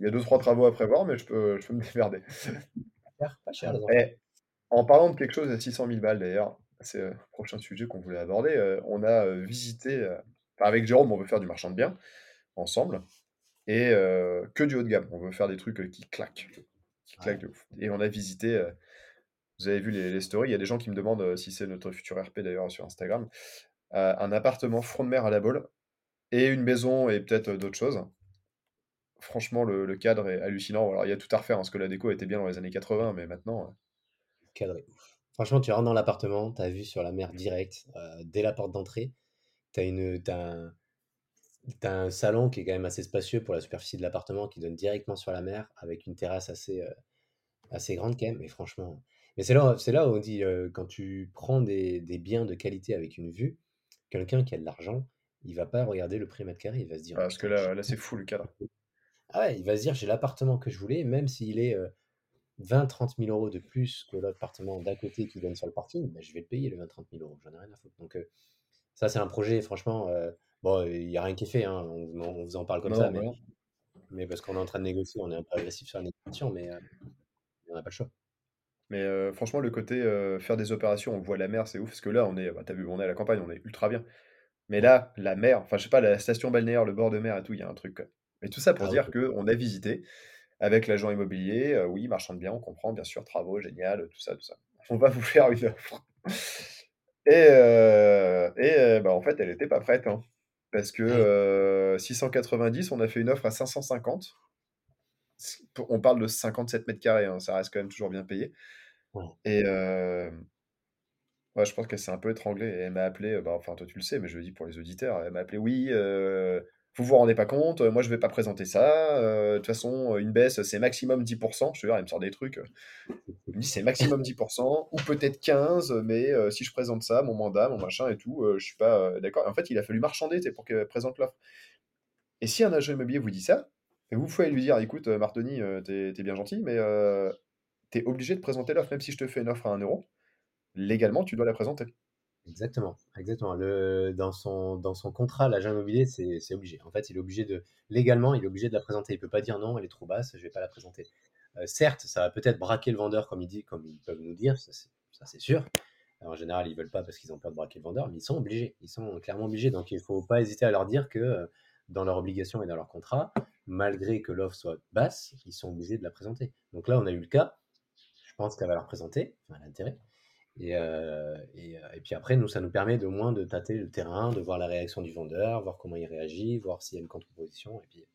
Il y a deux, trois travaux à prévoir, mais je peux, je peux me démerder. Pas cher, Et, en parlant de quelque chose à 600 000 balles, d'ailleurs, c'est le prochain sujet qu'on voulait aborder. on a visité, avec Jérôme, on veut faire du marchand de biens ensemble, et que du haut de gamme. On veut faire des trucs qui claquent, qui claquent de ouf. Et on a visité vous avez vu les, stories, il y a des gens qui me demandent euh, si c'est notre futur RP d'ailleurs sur Instagram. Euh, un appartement front de mer à la bolle et une maison et peut-être euh, d'autres choses. Franchement, le, cadre est hallucinant. Alors, il y a tout à refaire, hein, parce que la déco était bien dans les années 80, mais maintenant. Le cadre est ouf. Franchement, tu rentres dans l'appartement, tu as vu sur la mer direct, dès la porte d'entrée. Tu as, un, un salon qui est quand même assez spacieux pour la superficie de l'appartement, qui donne directement sur la mer, avec une terrasse assez, assez grande quand même. Mais franchement, mais c'est là, où on dit, quand tu prends des, des biens de qualité avec une vue, quelqu'un qui a de l'argent, il va pas regarder le prix mètre carré, il va se dire, Parce que là, là c'est fou le cadre. Ah ouais, il va se dire, j'ai l'appartement que je voulais, même s'il est 20-30 000 euros de plus que l'appartement d'à côté qui donne sur le parking, bah, je vais le payer le 20-30 000 euros, j'en ai rien à foutre. Donc ça, c'est un projet, franchement, bon, il n'y a rien qui est fait, hein, on, vous en parle comme ça, mais, mais parce qu'on est en train de négocier, on est un peu agressif sur la négociation, mais on n'a pas le choix. Mais franchement, le côté faire des opérations, on voit la mer, c'est ouf. Parce que là, on est, bah, t'as vu, on est à la campagne, on est ultra bien. Mais là, la mer, enfin, je sais pas, la station balnéaire, le bord de mer et tout, il y a un truc. Mais tout ça pour ah dire qu'on a visité avec l'agent immobilier. oui, marchand de biens, on comprend, bien sûr, travaux, génial, tout ça, tout ça. On va vous faire une offre. Et, et bah, en fait, elle n'était pas prête. Hein. parce que 690, on a fait une offre à 550. On parle de 57 mètres carrés, hein, ça reste quand même toujours bien payé. Et ouais, je pense qu'elle s'est un peu étranglée et elle m'a appelé, bah, enfin toi tu le sais, mais je le dis pour les auditeurs, elle m'a appelé: «Oui, vous vous rendez pas compte, moi je vais pas présenter ça, de toute façon, une baisse, c'est maximum 10% Je te jure, elle me sort des trucs, elle me dit: «C'est maximum 10% ou peut-être 15 mais si je présente ça, mon mandat, mon machin et tout, je suis pas, d'accord» en fait, il a fallu marchander, pour qu'elle présente l'offre. Et si un agent immobilier vous dit ça, vous pouvez lui dire: «Écoute, Martoni, t'es es bien gentil, mais tu es obligé de présenter l'offre, même si je te fais une offre à 1 euro. Légalement, tu dois la présenter. Exactement, exactement. Dans, son, dans son contrat, l'agent immobilier, c'est obligé. En fait, il est obligé de, légalement, il est obligé de la présenter. Il ne peut pas dire non, elle est trop basse, je ne vais pas la présenter. Euh, certes, ça va peut-être braquer le vendeur, comme, il dit, comme ils peuvent nous dire, ça c'est sûr. en général, ils ne veulent pas parce qu'ils ont peur de braquer le vendeur, mais ils sont obligés. Ils sont clairement obligés. Donc, il ne faut pas hésiter à leur dire que euh, dans leur obligation et dans leur contrat, malgré que l'offre soit basse, ils sont obligés de la présenter. Donc là, on a eu le cas je pense qu'elle va leur présenter, l'intérêt. Et, euh, et, euh, et, puis après, nous, ça nous permet de moins de tâter le terrain, de voir la réaction du vendeur, voir comment il réagit, voir s'il y a une contre-proposition, et puis,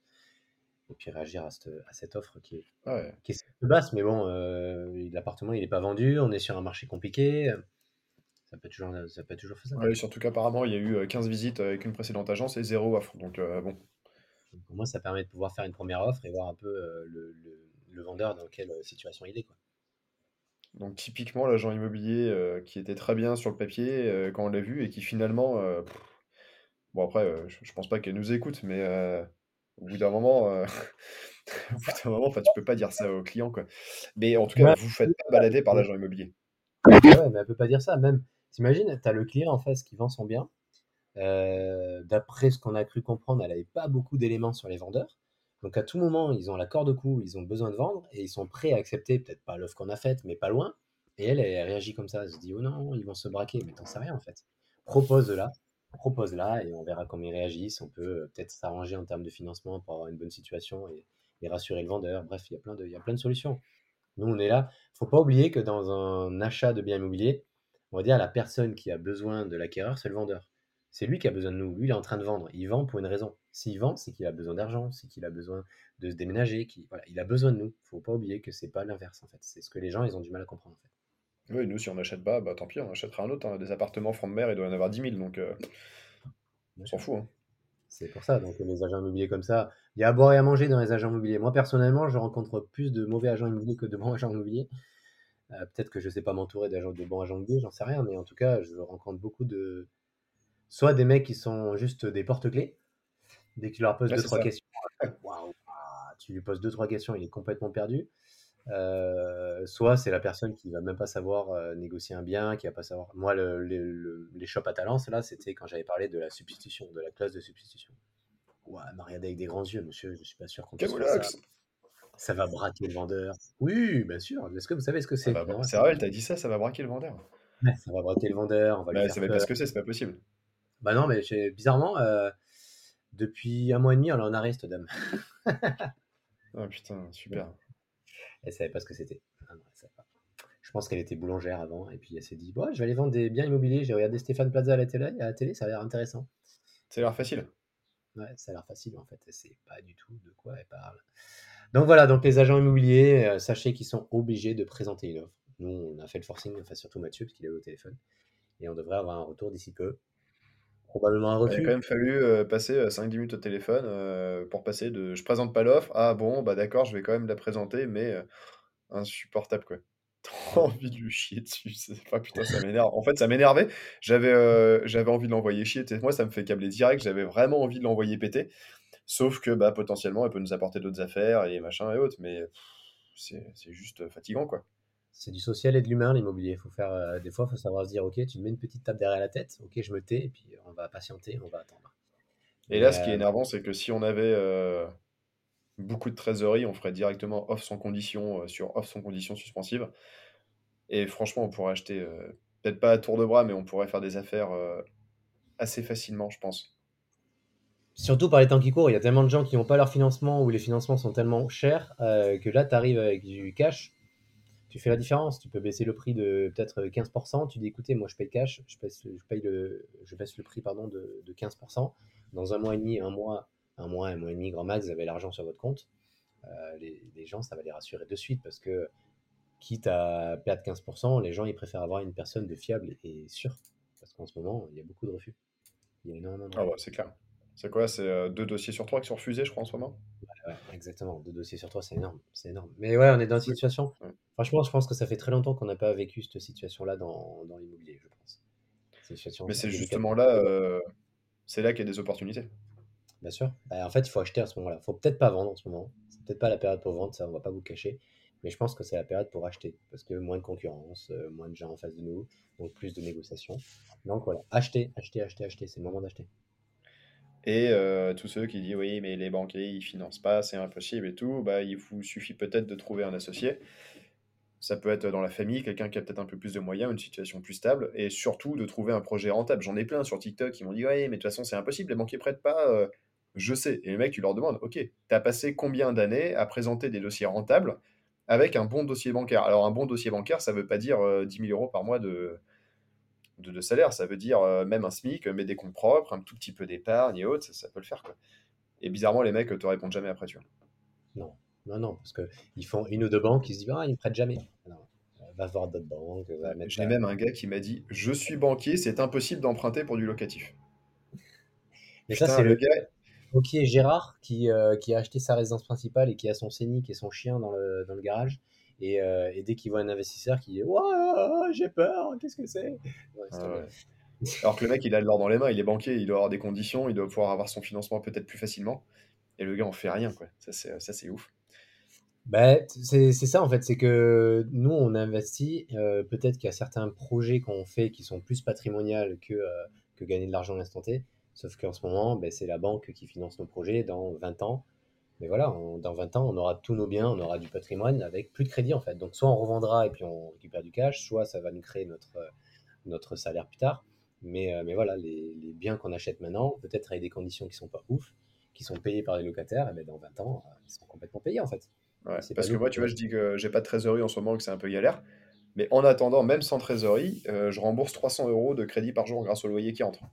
et puis réagir à cette, à cette offre qui est, ouais. qui est basse. Mais bon, euh, l'appartement, il n'est pas vendu, on est sur un marché compliqué. Ça peut toujours, ça peut toujours faisable. Oui, surtout qu'apparemment, il y a eu 15 visites avec une précédente agence et zéro offre. Donc, bon. pour moi, ça permet de pouvoir faire une première offre et voir un peu le, le, le vendeur dans quelle situation il est. Quoi. Donc typiquement l'agent immobilier euh, qui était très bien sur le papier euh, quand on l'a vu et qui finalement, euh, bon après je, ne pense pas qu'elle nous écoute, mais au bout d'un moment, au bout d'un moment, tu peux pas dire ça aux clients quoi. Mais en tout cas, vous faites pas balader par l'agent immobilier. Ouais, mais elle peut pas dire ça. Même, t'imagines, tu as le client en face qui vend son bien. D'après ce qu'on a cru comprendre, elle n'avait pas beaucoup d'éléments sur les vendeurs. Donc à tout moment, ils ont la corde au ils ont besoin de vendre et ils sont prêts à accepter, peut-être pas l'offre qu'on a faite, mais pas loin. Et elle, elle réagit comme ça. Elle se dit, oh non, ils vont se braquer. Mais t'en sais rien en fait. Propose-la, propose-la et on verra comment ils réagissent. On peut euh, peut-être s'arranger en termes de financement pour avoir une bonne situation et, rassurer le vendeur. Bref, il y, a plein de, il y a plein de solutions. Nous, on est là. faut pas oublier que dans un achat de biens immobiliers, On va dire la personne qui a besoin de l'acquéreur, c'est le vendeur. C'est lui qui a besoin de nous. Lui, il est en train de vendre. Il vend pour une raison. S'il vend, c'est qu'il a besoin d'argent, c'est qu'il a besoin de se déménager. Voilà, il a besoin de nous. Il faut pas oublier que c'est pas l'inverse en fait. C'est ce que les gens ils ont du mal à comprendre en fait. Oui, nous, si on n'achète pas, bah tant pis, on achètera un autre. hein. Des appartements front de mer, il doit y en avoir 10 000, donc euh, on s'en fout. hein. C'est pour ça. Donc les agents immobiliers comme ça, il y a à boire et à manger dans les agents immobiliers. Moi personnellement, je rencontre plus de mauvais agents immobiliers que de bons agents immobiliers. Euh, Peut-être que je sais pas m'entourer d'agents de bons agents immobiliers, j'en sais rien, mais en tout cas, je rencontre beaucoup de soit des mecs qui sont juste des porte-clés. Dès que tu leur poses Ouais, deux trois ça. questions, tu lui poses deux trois questions, il est complètement perdu. Euh, soit c'est la personne qui va même pas savoir euh, négocier un bien, qui va pas savoir. Moi, le- le- le- les shops à Talence, là, c'était quand j'avais parlé de la substitution, de la clause de substitution. Ouais, elle m'a regardé avec des grands yeux, monsieur. Je suis pas sûr qu'on ça. Ça va braquer le vendeur. Oui, bien sûr. Est-ce que vous savez ce que Ça c'est C'est ça, vrai, elle t'a dit ça, ça va braquer le vendeur. ouais, ça va braquer le vendeur. On va lui faire même peur. pas ce que c'est, c'est pas possible. Bah non, mais bizarrement, euh, depuis un mois et demi, elle est en arrêt, cette dame. Ah putain, super. Elle savait pas ce que c'était. Ah elle. Je pense qu'elle était boulangère avant, et puis elle s'est dit, bon, je vais aller vendre des biens immobiliers. J'ai regardé Stéphane Plaza à la télé, à la télé, ça a l'air intéressant. C'est l'air facile. Ouais, ça a l'air facile en fait, et c'est pas du tout de quoi elle parle. Donc voilà, donc les agents immobiliers, euh, sachez qu'ils sont obligés de présenter une offre. Nous, on a fait le forcing, enfin surtout Mathieu, parce qu'il est au téléphone, et on devrait avoir un retour d'ici peu. Probablement un Il a quand même fallu euh, passer euh, 5-10 minutes au téléphone euh, pour passer de je présente pas l'offre à bon, bah d'accord, je vais quand même la présenter, mais euh, insupportable quoi. T'as envie de lui chier dessus, c'est pas putain, ça m'énerve. En fait, ça m'énervait. J'avais euh, j'avais envie de l'envoyer chier. Moi, ça me fait câbler direct. J'avais vraiment envie de l'envoyer péter. Sauf que bah, potentiellement, elle peut nous apporter d'autres affaires et machin et autres. Mais c'est juste fatigant quoi. C'est du social et de l'humain, l'immobilier. Faut faire, euh, des fois, il faut savoir se dire, ok, tu me mets une petite tape derrière la tête, ok, je me tais, et puis on va patienter, on va attendre. Et là, ce qui est euh, énervant, c'est que si on avait euh, beaucoup de trésorerie, on ferait directement off sans condition euh, sur off sans condition suspensive. Et franchement, on pourrait acheter, euh, peut-être pas à tour de bras, mais on pourrait faire des affaires assez facilement, je pense. Surtout par les temps qui courent, il y a tellement de gens qui n'ont pas leur financement ou les financements sont tellement chers que là, tu arrives avec du cash, tu fais la différence. Tu peux baisser le prix de peut-être 15%. Tu dis, écoutez, moi je paye cash, je baisse, je paye le, je baisse le prix pardon, de, de 15%. Dans un mois et demi, un mois, un mois, un mois et demi, grand max, vous avez l'argent sur votre compte. Euh, les, les gens, ça va les rassurer de suite parce que quitte à perdre 15%, les gens ils préfèrent avoir une personne de fiable et sûre. Parce qu'en ce moment, il y a beaucoup de refus. Il y a énormément de Ah refus. ouais, c'est clair. C'est quoi? C'est euh, deux dossiers sur trois qui sont refusés, je crois, en ce moment? Ouais, exactement. Deux dossiers sur trois, c'est énorme. C'est énorme. Mais ouais, on est dans une situation. Ouais. Franchement, je pense que ça fait très longtemps qu'on n'a pas vécu cette situation-là dans, dans l'immobilier, je pense. Mais c'est justement là, euh, c'est là qu'il y a des opportunités. Bien sûr. Bah, en fait, il faut acheter à ce moment-là. Il faut peut-être pas vendre en ce moment. C'est peut-être pas la période pour vendre, ça, on va pas vous cacher. Mais je pense que c'est la période pour acheter. Parce que moins de concurrence, euh, moins de gens en face de nous, donc plus de négociations. Donc voilà, acheter, acheter, acheter, acheter. C'est le moment d'acheter. Et euh, tous ceux qui disent oui, mais les banquiers ils financent pas, c'est impossible et tout, bah il vous suffit peut-être de trouver un associé. Ça peut être dans la famille, quelqu'un qui a peut-être un peu plus de moyens, une situation plus stable, et surtout de trouver un projet rentable. J'en ai plein sur TikTok qui m'ont dit ouais, mais de toute façon c'est impossible, les banquiers prêtent pas. euh, je sais. Et les mecs, tu leur demandes, ok, t'as passé combien d'années à présenter des dossiers rentables avec un bon dossier bancaire? Alors un bon dossier bancaire, ça veut pas dire euh, 10 000 euros par mois de, de, de salaire, ça veut dire euh, même un SMIC, mais des comptes propres, un tout petit peu d'épargne et autres, ça, ça peut le faire quoi. Et bizarrement, les mecs te répondent jamais après, tu vois. Non, non, non, parce qu'ils font une ou deux banques, ils se disent, ah, ils ne prêtent jamais. Non, euh, va voir d'autres banques, J'ai même un gars qui m'a dit Je suis banquier, c'est impossible d'emprunter pour du locatif. Mais ça, c'est le le gars, banquier Gérard qui, euh, qui a acheté sa résidence principale et qui a son scénic et son chien dans le, dans le garage. Et, euh, et dès qu'il voit un investisseur qui dit Ouah, j'ai peur, qu'est-ce que c'est? Ouais, Ah ouais. alors que le mec, il a de l'or dans les mains, il est banquier, il doit avoir des conditions, il doit pouvoir avoir son financement peut-être plus facilement. Et le gars, en fait rien, quoi. Ça, c'est ça, c'est ouf. Ben, c'est c'est ça en fait, c'est que nous on investit, euh, peut-être qu'il y a certains projets qu'on fait qui sont plus patrimoniales que, euh, que gagner de l'argent à l'instant T, sauf qu'en ce moment ben, c'est la banque qui finance nos projets dans 20 ans. Mais voilà, on- dans 20 ans on aura tous nos biens, on aura du patrimoine avec plus de crédit en fait. Donc soit on revendra et puis on récupère du cash, soit ça va nous créer notre, euh, notre salaire plus tard. Mais, euh, mais voilà, les, les biens qu'on achète maintenant, peut-être avec des conditions qui sont pas ouf, qui sont payés par les locataires, et ben dans 20 ans, euh, ils sont complètement payés en fait. Ouais, C'est parce que moi, tu vois, je dis que j'ai pas de trésorerie en ce moment, que c'est un peu galère. Mais en attendant, même sans trésorerie, euh, je rembourse 300 euros de crédit par jour grâce au loyer qui entre.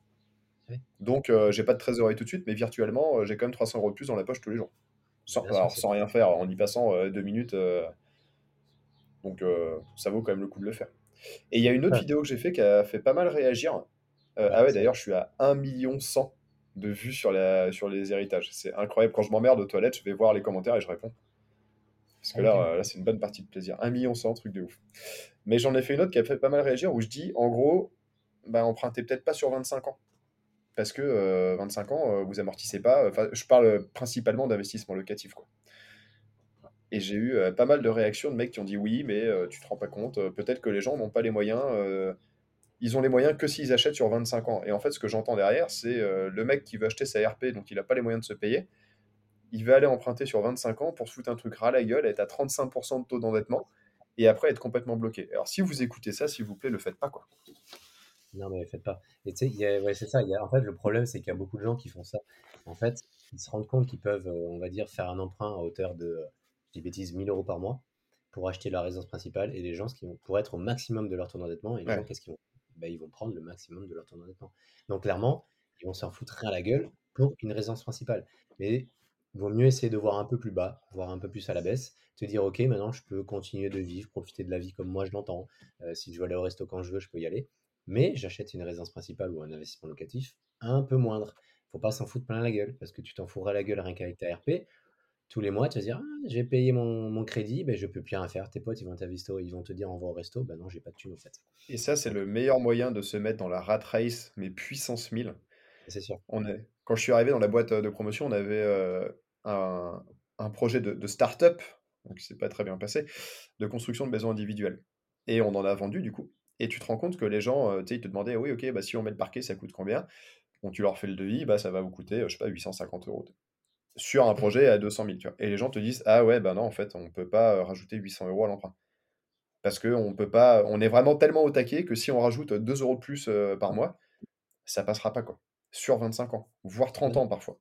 Donc, euh, j'ai pas de trésorerie tout de suite, mais virtuellement, euh, j'ai quand même 300 euros de plus dans la poche tous les jours. Sans, Bien sûr, alors, c'est sans rien faire, en y passant euh, deux minutes. euh, donc, euh, ça vaut quand même le coup de le faire. Et il y a une autre Ouais. vidéo que j'ai fait qui a fait pas mal réagir. Ouais, ah ouais, d'ailleurs, je suis à 1 million 100 de vues sur, la, sur les héritages. C'est incroyable. Quand je m'emmerde aux toilettes, je vais voir les commentaires et je réponds. Parce que là, Ok. euh, là c'est une bonne partie de plaisir. 1 million 100, truc de ouf. Mais j'en ai fait une autre qui a fait pas mal réagir où je dis, en gros, bah, empruntez peut-être pas sur 25 ans. Parce que euh, 25 ans, euh, vous amortissez pas. Enfin, je parle principalement d'investissement locatif, quoi. Et j'ai eu euh, pas mal de réactions de mecs qui ont dit oui, mais euh, tu te rends pas compte, euh, peut-être que les gens n'ont pas les moyens. euh, ils ont les moyens que s'ils achètent sur 25 ans. Et en fait, ce que j'entends derrière, c'est euh, le mec qui veut acheter sa RP, donc il n'a pas les moyens de se payer. Il va aller emprunter sur 25 ans pour se foutre un truc ras la gueule, être à 35% de taux d'endettement, et après être complètement bloqué. Alors si vous écoutez ça, s'il vous plaît, le faites pas, quoi. Non, mais faites pas. Et tu sais, il y a- ouais, c'est ça. il y a- en fait, le problème, c'est qu'il y a beaucoup de gens qui font ça. En fait, ils se rendent compte qu'ils peuvent, euh, on va dire, faire un emprunt à hauteur de, euh, je dis bêtise, 1000 euros par mois pour acheter leur résidence principale. Et les gens, ce qu'ils vont, pour être au maximum de leur taux d'endettement, et les Ouais. gens, qu'est-ce qu'ils vont ben, Ils vont prendre le maximum de leur taux d'endettement. Donc, clairement, ils vont s'en foutre rien à la gueule pour une résidence principale. Mais il vaut mieux essayer de voir un peu plus bas, voir un peu plus à la baisse, te dire, OK, maintenant, je peux continuer de vivre, profiter de la vie comme moi je l'entends. Euh, si je veux aller au resto quand je veux, je peux y aller mais j'achète une résidence principale ou un investissement locatif un peu moindre. Faut pas s'en foutre plein la gueule, parce que tu t'en fourras la gueule rien qu'avec ta RP. Tous les mois, tu vas te dire, ah, j'ai payé mon, mon crédit, ben, je peux plus rien faire. Tes potes, ils vont, ils vont te dire, on va au resto. Ben non, j'ai pas de thune, en fait. Et ça, c'est le meilleur moyen de se mettre dans la rat race, mais puissance 1000. c'est sûr. On est... Quand je suis arrivé dans la boîte euh, de promotion, on avait euh, un, un projet de, de start-up, donc c'est pas très bien passé, de construction de maisons individuelles. Et on en a vendu du coup. Et tu te rends compte que les gens, euh, tu sais, ils te demandaient, oui, ok, bah, si on met le parquet, ça coûte combien? Bon, tu leur fais le devis, bah, ça va vous coûter, euh, je sais pas, 850 euros. Sur un projet à 200 000, tu vois. Et les gens te disent, ah ouais, bah non, en fait, on peut pas euh, rajouter 800 euros à l'emprunt. Parce que on peut pas, on est vraiment tellement au taquet que si on rajoute 2 euros de plus par mois, ça passera pas, quoi. Sur 25 ans, voire 30 Ouais, ans parfois.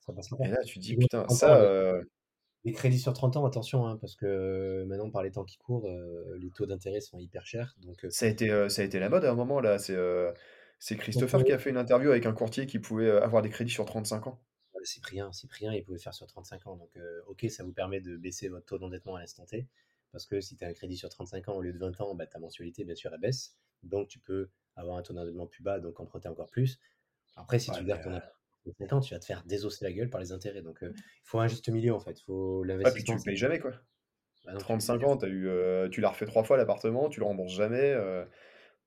ça passera Et pas. là, tu te dis, Et putain, 30 ans, ça, euh, les crédits sur 30 ans, attention, hein, parce que euh, maintenant, par les temps qui courent, euh, les taux d'intérêt sont hyper chers. Donc, euh, Ça a été, ça a été la mode à un moment, là. C'est Christopher qui a fait une interview avec un courtier qui pouvait avoir des crédits sur 35 ans. euh, Cyprien, Cyprien, il pouvait faire sur 35 ans. Donc, ok, ça vous permet de baisser votre taux d'endettement à l'instant T, parce que si tu as un crédit sur 35 ans au lieu de 20 ans, bah, ta mensualité, bien sûr, elle baisse. Donc, tu peux avoir un taux d'endettement plus bas, donc emprunter encore plus. Après, si tu gardes ton euh, tu vas te faire désosser la gueule par les intérêts. Donc, euh, il faut un juste milieu, en fait. faut l'investissement. Ah, puis tu ne payes jamais, quoi. Bah 35 ans, euh, tu l'as refait trois fois l'appartement, tu le rembourses jamais. Euh,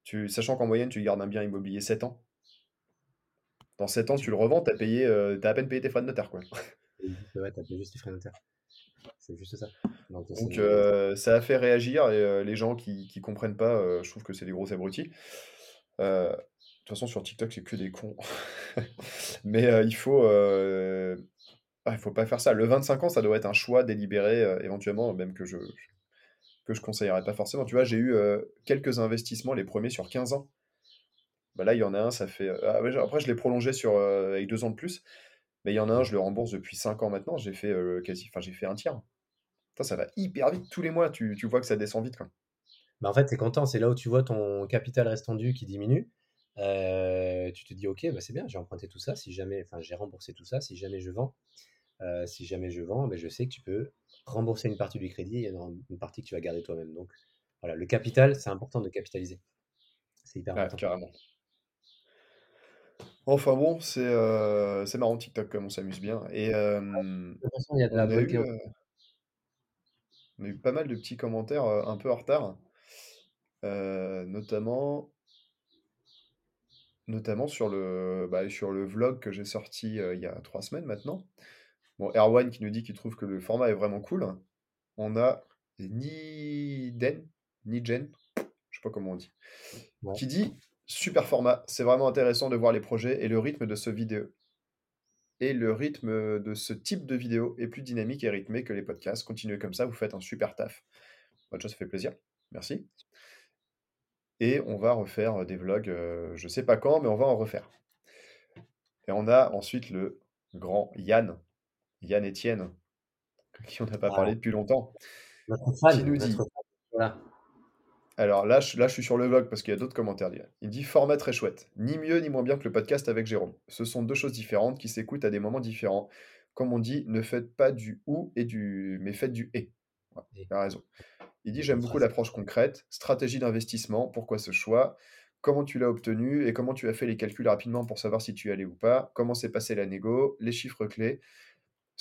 tu, sachant qu'en moyenne, tu gardes un bien immobilier 7 ans. Dans 7 ans, tu le revends, tu as, à peine payé tes frais de notaire. Quoi. ouais, tu as payé juste tes frais de notaire. C'est juste ça. Donc, ça a fait réagir et, les gens qui ne comprennent pas, je trouve que c'est des gros abrutis. Euh, toute façon, sur TikTok, c'est que des cons. Mais euh, il faut, euh, ah, faut pas faire ça. Le 25 ans, ça doit être un choix délibéré, euh, éventuellement, même que je que je conseillerais pas forcément. Tu vois, j'ai eu quelques investissements, les premiers sur 15 ans. Bah là, il y en a un, ça fait. ah après, je l'ai prolongé sur, avec deux ans de plus. Mais il y en a un, je le rembourse depuis 5 ans maintenant. J'ai fait quasi, enfin, j'ai fait un tiers. Putain, ça va hyper vite. Tous les mois, tu, vois que ça descend vite. Bah, en fait, c'est content. C'est là où tu vois ton capital restendu qui diminue. Euh, tu te dis, ok, bah, c'est bien, j'ai emprunté tout ça. Si jamais, enfin, j'ai remboursé tout ça. Si jamais je vends, euh, si jamais je vends, ben, je sais que tu peux rembourser une partie du crédit et une partie que tu vas garder toi-même. Donc, voilà, le capital, c'est important de capitaliser. C'est hyper Ouais, important. carrément. Enfin bon, c'est euh, c'est marrant TikTok comme on s'amuse bien. Et euh, De toute façon, il y a de la on a eu, euh, on a eu pas mal de petits commentaires un peu en retard, notamment, notamment sur le, bah, sur le vlog que j'ai sorti euh, il y a trois semaines maintenant. Bon, Erwan qui nous dit qu'il trouve que le format est vraiment cool. On a ni Den, ni Jen, je sais pas comment on dit, Ouais. qui dit super format, c'est vraiment intéressant de voir les projets et le rythme de ce vidéo. Et le rythme de ce type de vidéo est plus dynamique et rythmé que les podcasts. Continuez comme ça, vous faites un super taf. Bah, déjà, ça fait plaisir. Merci. Et on va refaire des vlogs, euh, je sais pas quand, mais on va en refaire. Et on a ensuite le grand Yann, Yann Etienne, qui on n'a pas parlé depuis longtemps, notre qui nous dit notre fan. Voilà. Alors là, je, là, je suis sur le vlog parce qu'il y a d'autres commentaires. Il dit format très chouette. Ni mieux ni moins bien que le podcast avec Jérôme. Ce sont deux choses différentes qui s'écoutent à des moments différents. Comme on dit, ne faites pas du ou et du, mais faites du et. il a raison. Il dit j'aime beaucoup l'approche concrète, stratégie d'investissement. Pourquoi ce choix Comment tu l'as obtenu et comment tu as fait les calculs rapidement pour savoir si tu y allais ou pas Comment s'est passé la négo Les chiffres clés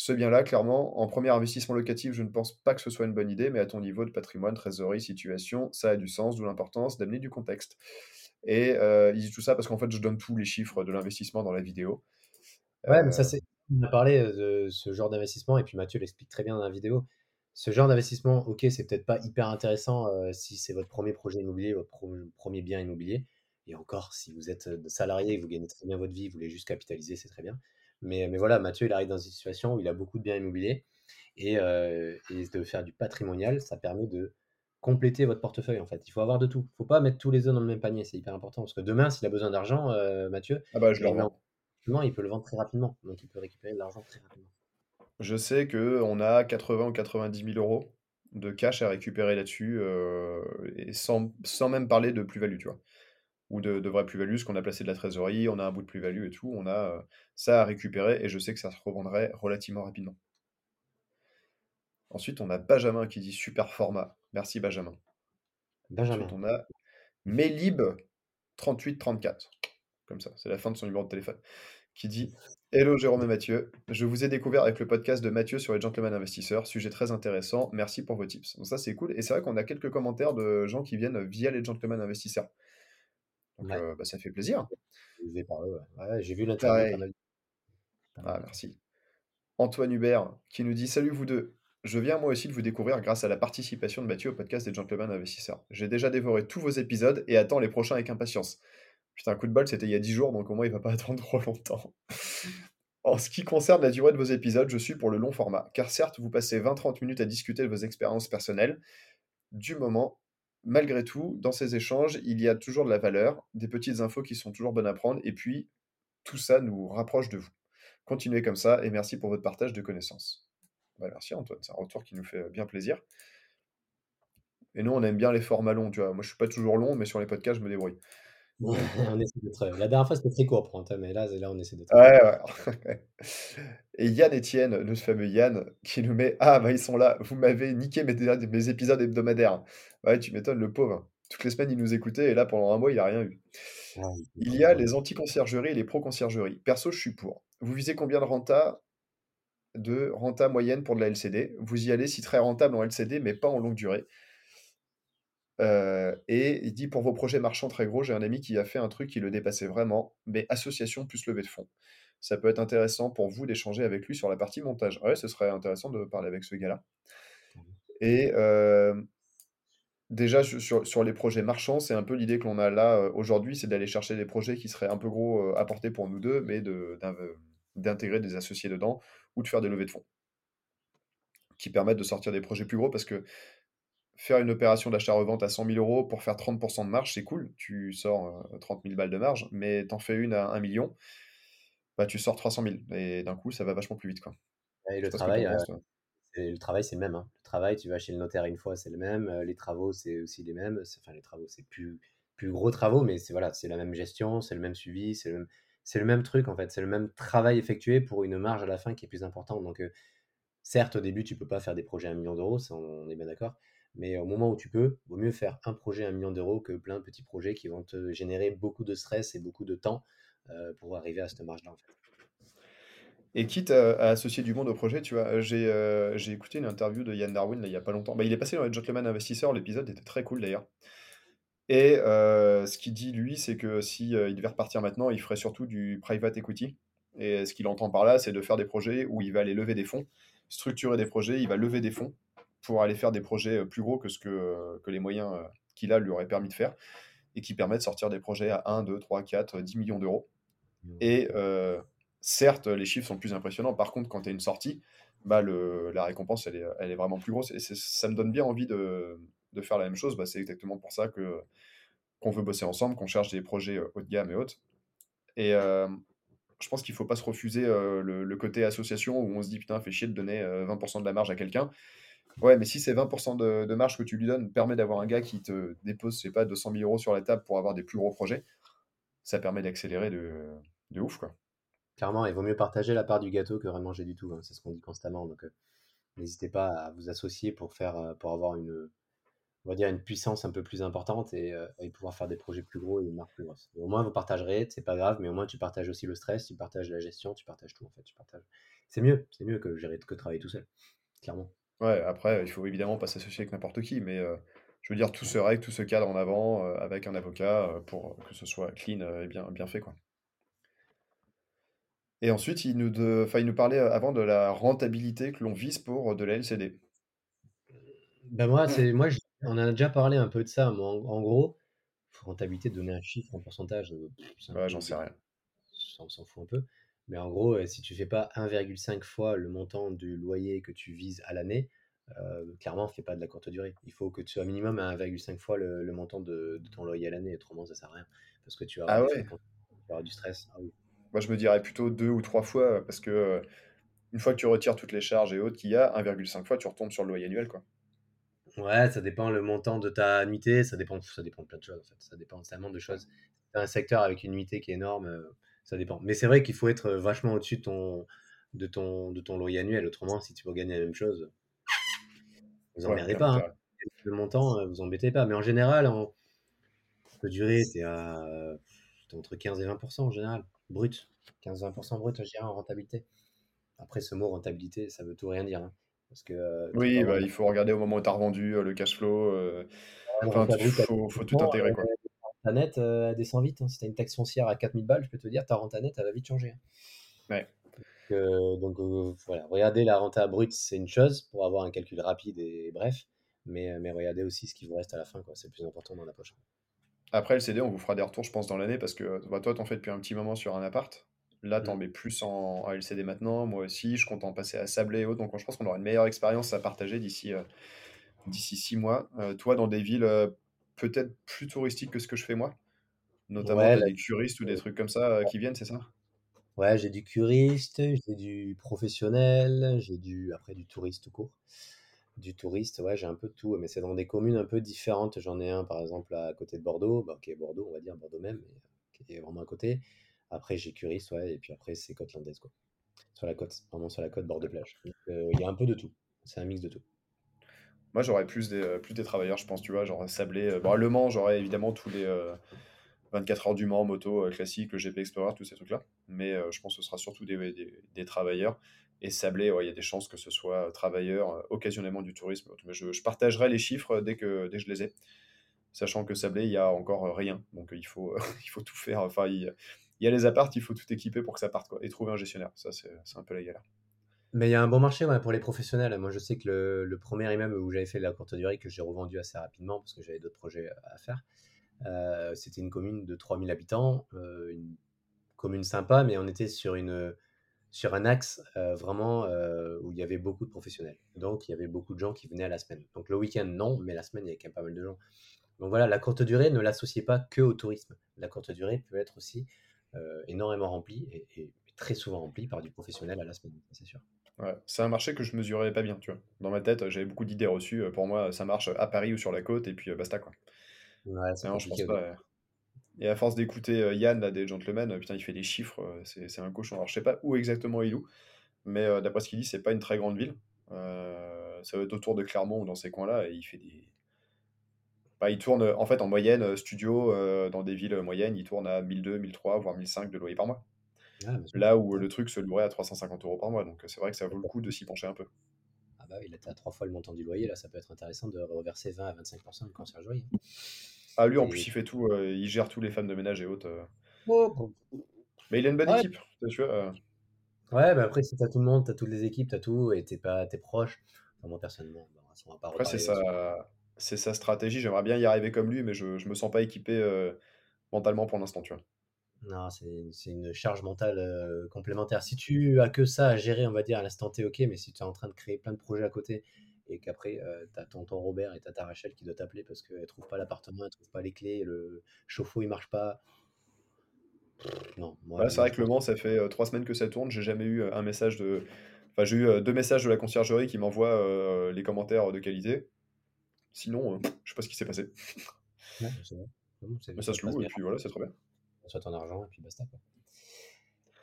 ce bien-là, clairement, en premier investissement locatif, je ne pense pas que ce soit une bonne idée, mais à ton niveau de patrimoine, trésorerie, situation, ça a du sens, d'où l'importance d'amener du contexte. Et euh, il dit tout ça parce qu'en fait, je donne tous les chiffres de l'investissement dans la vidéo. Ouais, mais ça, euh, c'est. On a parlé euh, de ce genre d'investissement, et puis Mathieu l'explique très bien dans la vidéo. Ce genre d'investissement, ok, c'est peut-être pas hyper intéressant si c'est votre premier projet immobilier, votre premier bien immobilier. Et encore, si vous êtes salarié et vous gagnez très bien votre vie, vous voulez juste capitaliser, c'est très bien. Mais, mais voilà, Mathieu, il arrive dans une situation où il a beaucoup de biens immobiliers et, euh, et de faire du patrimonial, ça permet de compléter votre portefeuille en fait. Il faut avoir de tout. Il ne faut pas mettre tous les œufs dans le même panier, c'est hyper important. Parce que demain, s'il a besoin d'argent, euh, Mathieu, ah bah, je le il peut le vendre très rapidement. Donc il peut récupérer de l'argent très rapidement. Je sais qu'on a 80 ou 90 000 euros de cash à récupérer là-dessus, euh, et sans, sans, même parler de plus-value, tu vois ou de, de vraie plus-value, ce qu'on a placé de la trésorerie, on a un bout de plus-value et tout, on a euh, ça à récupérer et je sais que ça se revendrait relativement rapidement. Ensuite, on a Benjamin qui dit super format. Merci Benjamin. Benjamin. Ensuite, on a Melib 3834. Comme ça, c'est la fin de son numéro de téléphone. Qui dit Hello Jérôme et Mathieu. Je vous ai découvert avec le podcast de Mathieu sur les gentlemen investisseurs. Sujet très intéressant. Merci pour vos tips. Donc, ça, c'est cool. Et c'est vrai qu'on a quelques commentaires de gens qui viennent via les gentlemen investisseurs. Donc, euh, bah, ça fait plaisir. J'ai vu l'interview. Ah, merci. Antoine Hubert qui nous dit Salut vous deux. Je viens moi aussi de vous découvrir grâce à la participation de Mathieu au podcast des Gentlemen Investisseurs. J'ai déjà dévoré tous vos épisodes et attends les prochains avec impatience. Putain, un coup de balle, c'était il y a 10 jours, donc au moins il va pas attendre trop longtemps. en ce qui concerne la durée de vos épisodes, je suis pour le long format, car certes, vous passez 20-30 minutes à discuter de vos expériences personnelles. Du moment, malgré tout, dans ces échanges, il y a toujours de la valeur, des petites infos qui sont toujours bonnes à prendre, et puis tout ça nous rapproche de vous. Continuez comme ça, et merci pour votre partage de connaissances. Bah, merci Antoine, c'est un retour qui nous fait bien plaisir. Et nous, on aime bien les formats longs, tu vois. Moi, je suis pas toujours long, mais sur les podcasts, je me débrouille. La dernière fois, c'était très court pour mais là, là, on essaie d'être. Ouais, ouais. Et Yann Etienne, notre fameux Yann, qui nous met Ah, bah, ils sont là, vous m'avez niqué mes, mes épisodes hebdomadaires. Ouais, tu m'étonnes, le pauvre. Toutes les semaines, il nous écoutait, et là, pendant un mois, il n'a rien eu. il y a les anti-conciergeries et les pro-conciergeries. Perso, je suis pour. Vous visez combien de renta de renta moyenne pour de la LCD Vous y allez si très rentable en LCD, mais pas en longue durée. Euh, et il dit pour vos projets marchands très gros, j'ai un ami qui a fait un truc qui le dépassait vraiment, mais association plus levée de fonds. Ça peut être intéressant pour vous d'échanger avec lui sur la partie montage. Ouais, ce serait intéressant de parler avec ce gars-là. Et euh, déjà, sur, les projets marchands, c'est un peu l'idée que l'on a là euh, aujourd'hui, c'est d'aller chercher des projets qui seraient un peu gros à porter pour nous deux, mais d'intégrer des associés dedans ou de faire des levées de fonds qui permettent de sortir des projets plus gros parce que faire une opération d'achat-revente à 100 000 euros pour faire 30% de marge, c'est cool. Tu sors 30 000 balles de marge, mais t'en fais une à 1 million, bah, tu sors 300 000. Et d'un coup, ça va vachement plus vite. Quoi. Et le travail, euh, le travail, c'est le même. Hein. Le travail, tu vas chez le notaire une fois, c'est le même. Euh, les travaux, c'est aussi les mêmes. Enfin, les travaux, c'est plus, plus gros travaux, mais c'est voilà, c'est la même gestion, c'est le même suivi, c'est le même, c'est le même truc en fait. C'est le même travail effectué pour une marge à la fin qui est plus importante. Donc, euh, certes, au début, tu peux pas faire des projets à 1 million d'euros, on est bien d'accord. Mais au moment où tu peux, vaut mieux faire un projet à un million d'euros que plein de petits projets qui vont te générer beaucoup de stress et beaucoup de temps euh, pour arriver à cette marge-là. Et quitte à, associer du monde au projet, tu vois, j'ai euh, écouté une interview de Yann Darwin il n'y a pas longtemps. Bah, il est passé dans les Gentleman Investisseurs, l'épisode était très cool d'ailleurs. Et euh, ce qu'il dit, lui, c'est que si devait repartir maintenant, il ferait surtout du private equity. Et ce qu'il entend par là, c'est de faire des projets où il va aller lever des fonds, structurer des projets, il va lever des fonds pour aller faire des projets plus gros que ce que, que les moyens qu'il a lui auraient permis de faire et qui permettent de sortir des projets à 1, 2, 3, 4, 10 millions d'euros. Mmh. Et certes, les chiffres sont plus impressionnants. Par contre, quand tu as une sortie, bah, le, la récompense, elle est, elle est, vraiment plus grosse. Et ça me donne bien envie de, de faire la même chose. Bah, c'est exactement pour ça que qu'on veut bosser ensemble, qu'on cherche des projets haut de gamme et hautes. Et je pense qu'il ne faut pas se refuser le, le, côté association où on se dit putain, fait chier de donner 20% de la marge à quelqu'un Ouais, mais si c'est 20 de de marge que tu lui donnes permet d'avoir un gars qui te dépose, je sais pas, 200 000 € sur la table pour avoir des plus gros projets, ça permet d'accélérer de ouf, quoi. Clairement, il vaut mieux partager la part du gâteau que rien manger du tout, hein, c'est ce qu'on dit constamment, donc heu, n'hésitez pas à vous associer pour faire, heu, pour avoir une, on va dire une puissance un peu plus importante et heu et pouvoir faire des projets plus gros et une marque plus grosse. Au moins vous partagerez, c'est pas grave, mais au moins tu partages aussi le stress, tu partages la gestion, tu partages tout en fait, tu partages c'est mieux, c'est mieux que gérer que travailler tout seul, clairement. Ouais, après, il faut évidemment pas s'associer avec n'importe qui, mais heu, je veux dire, tout se règle, tout se cadre en avant, heu, avec un avocat, heu, pour que ce soit clean, heu, et bien bien fait, quoi. Et ensuite, il nous de enfin, il nous parlait, heu, avant de la rentabilité que l'on vise pour, de la LCD. Ben moi, c'est moi, on en a déjà parlé un peu de ça, mais en en gros, rentabilité, donner un chiffre en pourcentage, heu, c'est un Ouais, peu j'en sais rien. ça on s'en fout un peu. Mais en gros, heu, si tu fais pas 1,5 fois le montant du loyer que tu vises à l'année, heu, clairement, fais pas de la courte durée. Il faut que tu sois minimum à 1,5 fois le le montant de de ton loyer à l'année, autrement ça sert à rien. Parce que tu auras Ah ouais? du stress. Ah oui. Moi, je me dirais plutôt 2 ou 3 fois, parce que, heu, une fois que tu retires toutes les charges et autres qu'il y a, 1,5 fois, tu retombes sur le loyer annuel, quoi. Ouais, ça dépend le montant de ta nuitée, ça dépend ça dépend de plein de choses, en fait. Ça dépend tellement de choses. Tu un secteur avec une nuitée qui est énorme, ça dépend. Mais c'est vrai qu'il faut être, vachement au-dessus de ton de ton de ton loyer annuel. Autrement, si tu veux gagner la même chose, vous emmerdez pas, hein. Le montant, heu, vous embêtez pas. Mais en général, en durée, tu es à, entre 15 et 20% en général, brut. 15-20% brut, je dirais, en rentabilité. Après, ce mot rentabilité, ça veut tout rien dire, hein, parce que, Oui, bah, il faut regarder au moment où tu as revendu, le cash flow, enfin, à faut faut tout 10 intégrer, quoi. Ta nette, elle descend vite, hein. Si tu as une taxe foncière à 4 000 balles, je peux te dire, ta renta nette, elle va vite changer, hein. Ouais. Donc heu, voilà, regarder la renta brute, c'est une chose pour avoir un calcul rapide et bref, mais mais regardez aussi ce qui vous reste à la fin, quoi. C'est le plus important dans la poche. Après le CD, on vous fera des retours, je pense, dans l'année parce que, bah, toi, tu en fais depuis un petit moment sur un appart. Là, tu en Mmh. mets plus en en LCD maintenant, moi aussi, je compte en passer à Sablé et autres, donc je pense qu'on aura une meilleure expérience à partager d'ici, d'ici 6 mois. Toi, dans des villes, peut-être plus touristiques que ce que je fais moi? Notamment, Ouais, là, des curistes ou des trucs comme ça, heu, qui viennent, c'est ça? ouais, j'ai du curiste, j'ai du professionnel, j'ai du après du touriste tout court. Du touriste, ouais, j'ai un peu de tout, mais c'est dans des communes un peu différentes. J'en ai un, par exemple, à côté de Bordeaux, bah, qui est Bordeaux, on va dire, Bordeaux même, mais euh, qui est vraiment à côté. Après, j'ai Curis, ouais, et puis après, c'est côte landaise, quoi. Sur la côte, vraiment sur la côte bord de plage. Euh, il y a un peu de tout. C'est un mix de tout. Moi, j'aurais plus des, heu, plus des travailleurs, je pense, tu vois? Genre Sablé, heu, bon, Le Mans, j'aurais évidemment tous les, heu, 24 heures du Mans, moto, classique, le GP Explorer, tous ces trucs-là. Mais, je pense que ce sera surtout des des travailleurs et Sablé, il y a des chances que ce soit, travailleurs, occasionnellement du tourisme, mais je partagerai les chiffres, dès que dès que je les ai. Sachant que Sablé, il y a encore, rien, donc, il faut, il faut tout faire, enfin, il y a les apparts, il faut tout équiper pour que ça parte, et trouver un gestionnaire. Ça, c'est un peu la galère. Mais il y a un bon marché pour les professionnels. Moi, je sais que le, premier immeuble où j'avais fait la courte durée, que j'ai revendu assez rapidement parce que j'avais d'autres projets à faire, euh, c'était une commune de 3000 habitants, euh, une commune sympa, mais on était sur, une, sur un axe euh, vraiment où il y avait beaucoup de professionnels. Donc, il y avait beaucoup de gens qui venaient à la semaine. Donc, le week-end, non, mais la semaine, il y avait quand même pas mal de gens. Donc voilà, la courte durée, ne l'associez pas que au tourisme. La courte durée peut être aussi énormément remplie et, très souvent remplie par du professionnel à la semaine, c'est sûr. Ouais, c'est un marché que je mesurais pas bien, tu vois? Dans ma tête, j'avais beaucoup d'idées reçues, heu, pour moi, ça marche à Paris ou sur la côte et puis, heu, basta, quoi. Ouais, c'est Non, je pense pas, et à force d'écouter, heu, Yann, là, des Gentlemen, putain, il fait des chiffres, c'est c'est un cochon. Alors je sais pas où exactement il loue, mais d'après ce qu'il dit, c'est pas une très grande ville. Ça doit être autour de Clermont ou dans ces coins-là et il fait des bah, il tourne, en fait, en moyenne, studio, dans des villes, moyennes, il tourne à 1 200-1 300, voire 1 500 de loyer par mois. Ah, sûr. Là où, le truc se louerait à 350 € par mois, donc heu, c'est vrai que ça vaut le coup de s'y pencher un peu. Ah bah oui, là, t'as trois fois le montant du loyer, là, ça peut être intéressant de reverser 20 à 25% de conciergerie. Ah lui, en plus, il fait tout, heu, il gère tous les femmes de ménage et autres, heu, Oh, bon. mais il a une bonne Ouais, équipe, tu vois? Ouais, bah après, si t'as tout le monde, t'as toutes les équipes, t'as tout, et t'es pas, t'es proche. Enfin, moi, personnellement, bon, on va pas après c'est sa c'est sa stratégie, j'aimerais bien y arriver comme lui, mais je je me sens pas équipé, mentalement pour l'instant, tu vois? Non, c'est une charge mentale euh, complémentaire. Si tu as que ça à gérer, on va dire, à l'instant T, ok, mais si tu es en train de créer plein de projets à côté et qu'après, euh, tu as ton, ton Robert et t'as ta Rachel qui doit t'appeler parce qu'elle trouve pas l'appartement, elle trouve pas les clés, le chauffe-eau il marche pas. Non, moi, Bah, c'est vrai que Le. Mans, ça fait, heu, 3 semaines que ça tourne, j'ai jamais eu, heu, un message de Enfin, j'ai eu euh, deux messages de la conciergerie qui m'envoient euh, les commentaires de qualité. Sinon, euh, je sais pas ce qui s'est passé. Ouais, c'est c'est- Mais ça se loue et puis voilà, c'est très bien. Soit ton argent et puis basta. quoi.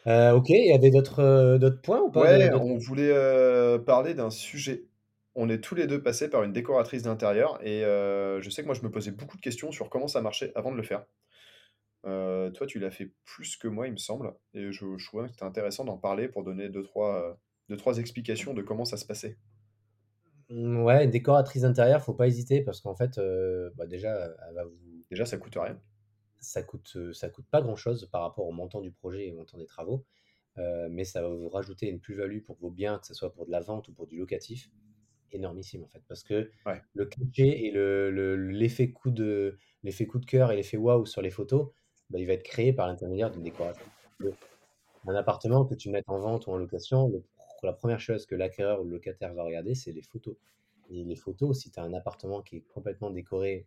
Euh, ok, il y avait d'autres euh, d'autres points ou pas? Ouais, on voulait euh, parler d'un sujet. On est tous les deux passés par une décoratrice d'intérieur et euh, je sais que moi je me posais beaucoup de questions sur comment ça marchait avant de le faire. Toi, tu l'as fait plus que moi, il me semble, et je, je trouvais que c'était intéressant d'en parler pour donner deux trois, deux, trois explications de comment ça se passait. Mm, Ouais, une décoratrice d'intérieur, faut pas hésiter parce qu'en fait, bah déjà, elle va vous Déjà, ça coûte rien. Ça coûte, euh, ça coûte pas grand-chose par rapport au montant du projet et au montant des travaux, euh, mais ça va vous rajouter une plus-value pour vos biens, que ce soit pour de la vente ou pour du locatif, énormissime en fait, parce que Ouais. le cliché et le, le- l'effet coup de, l'effet coup de cœur et l'effet waouh sur les photos, bah, il va être créé par l'intermédiaire d'une décoration. Un appartement que tu mettes en vente ou en location, le- la première chose que l'acquéreur ou le locataire va regarder, c'est les photos. Et les photos, si tu as un appartement qui est complètement décoré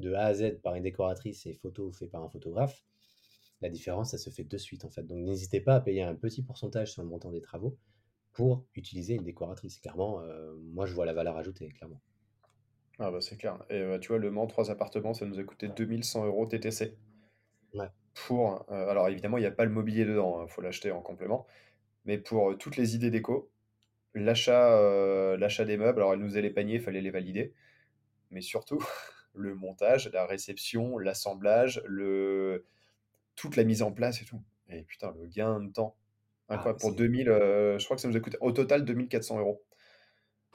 de A à Z par une décoratrice et photos faites par un photographe, la différence, ça se fait de suite en fait. Donc n'hésitez pas à payer un petit pourcentage sur le montant des travaux pour utiliser une décoratrice. Clairement, euh, moi je vois la valeur ajoutée, clairement. Ah bah c'est clair. Et euh, tu vois, Le Mans, trois appartements, ça nous a coûté 2100 euros TTC. Ouais. Pour, euh, alors évidemment, il n'y a pas le mobilier dedans, il faut l'acheter en complément. Mais pour euh, toutes les idées déco, l'achat l'achat des meubles, alors elle nous faisait les paniers, il fallait les valider. Mais surtout, le montage, la réception, l'assemblage, le... toute la mise en place et tout. Et putain, le gain de temps. Ah. Pour c'est- 2000, euh, je crois que ça nous a coûté au total 2400 euros.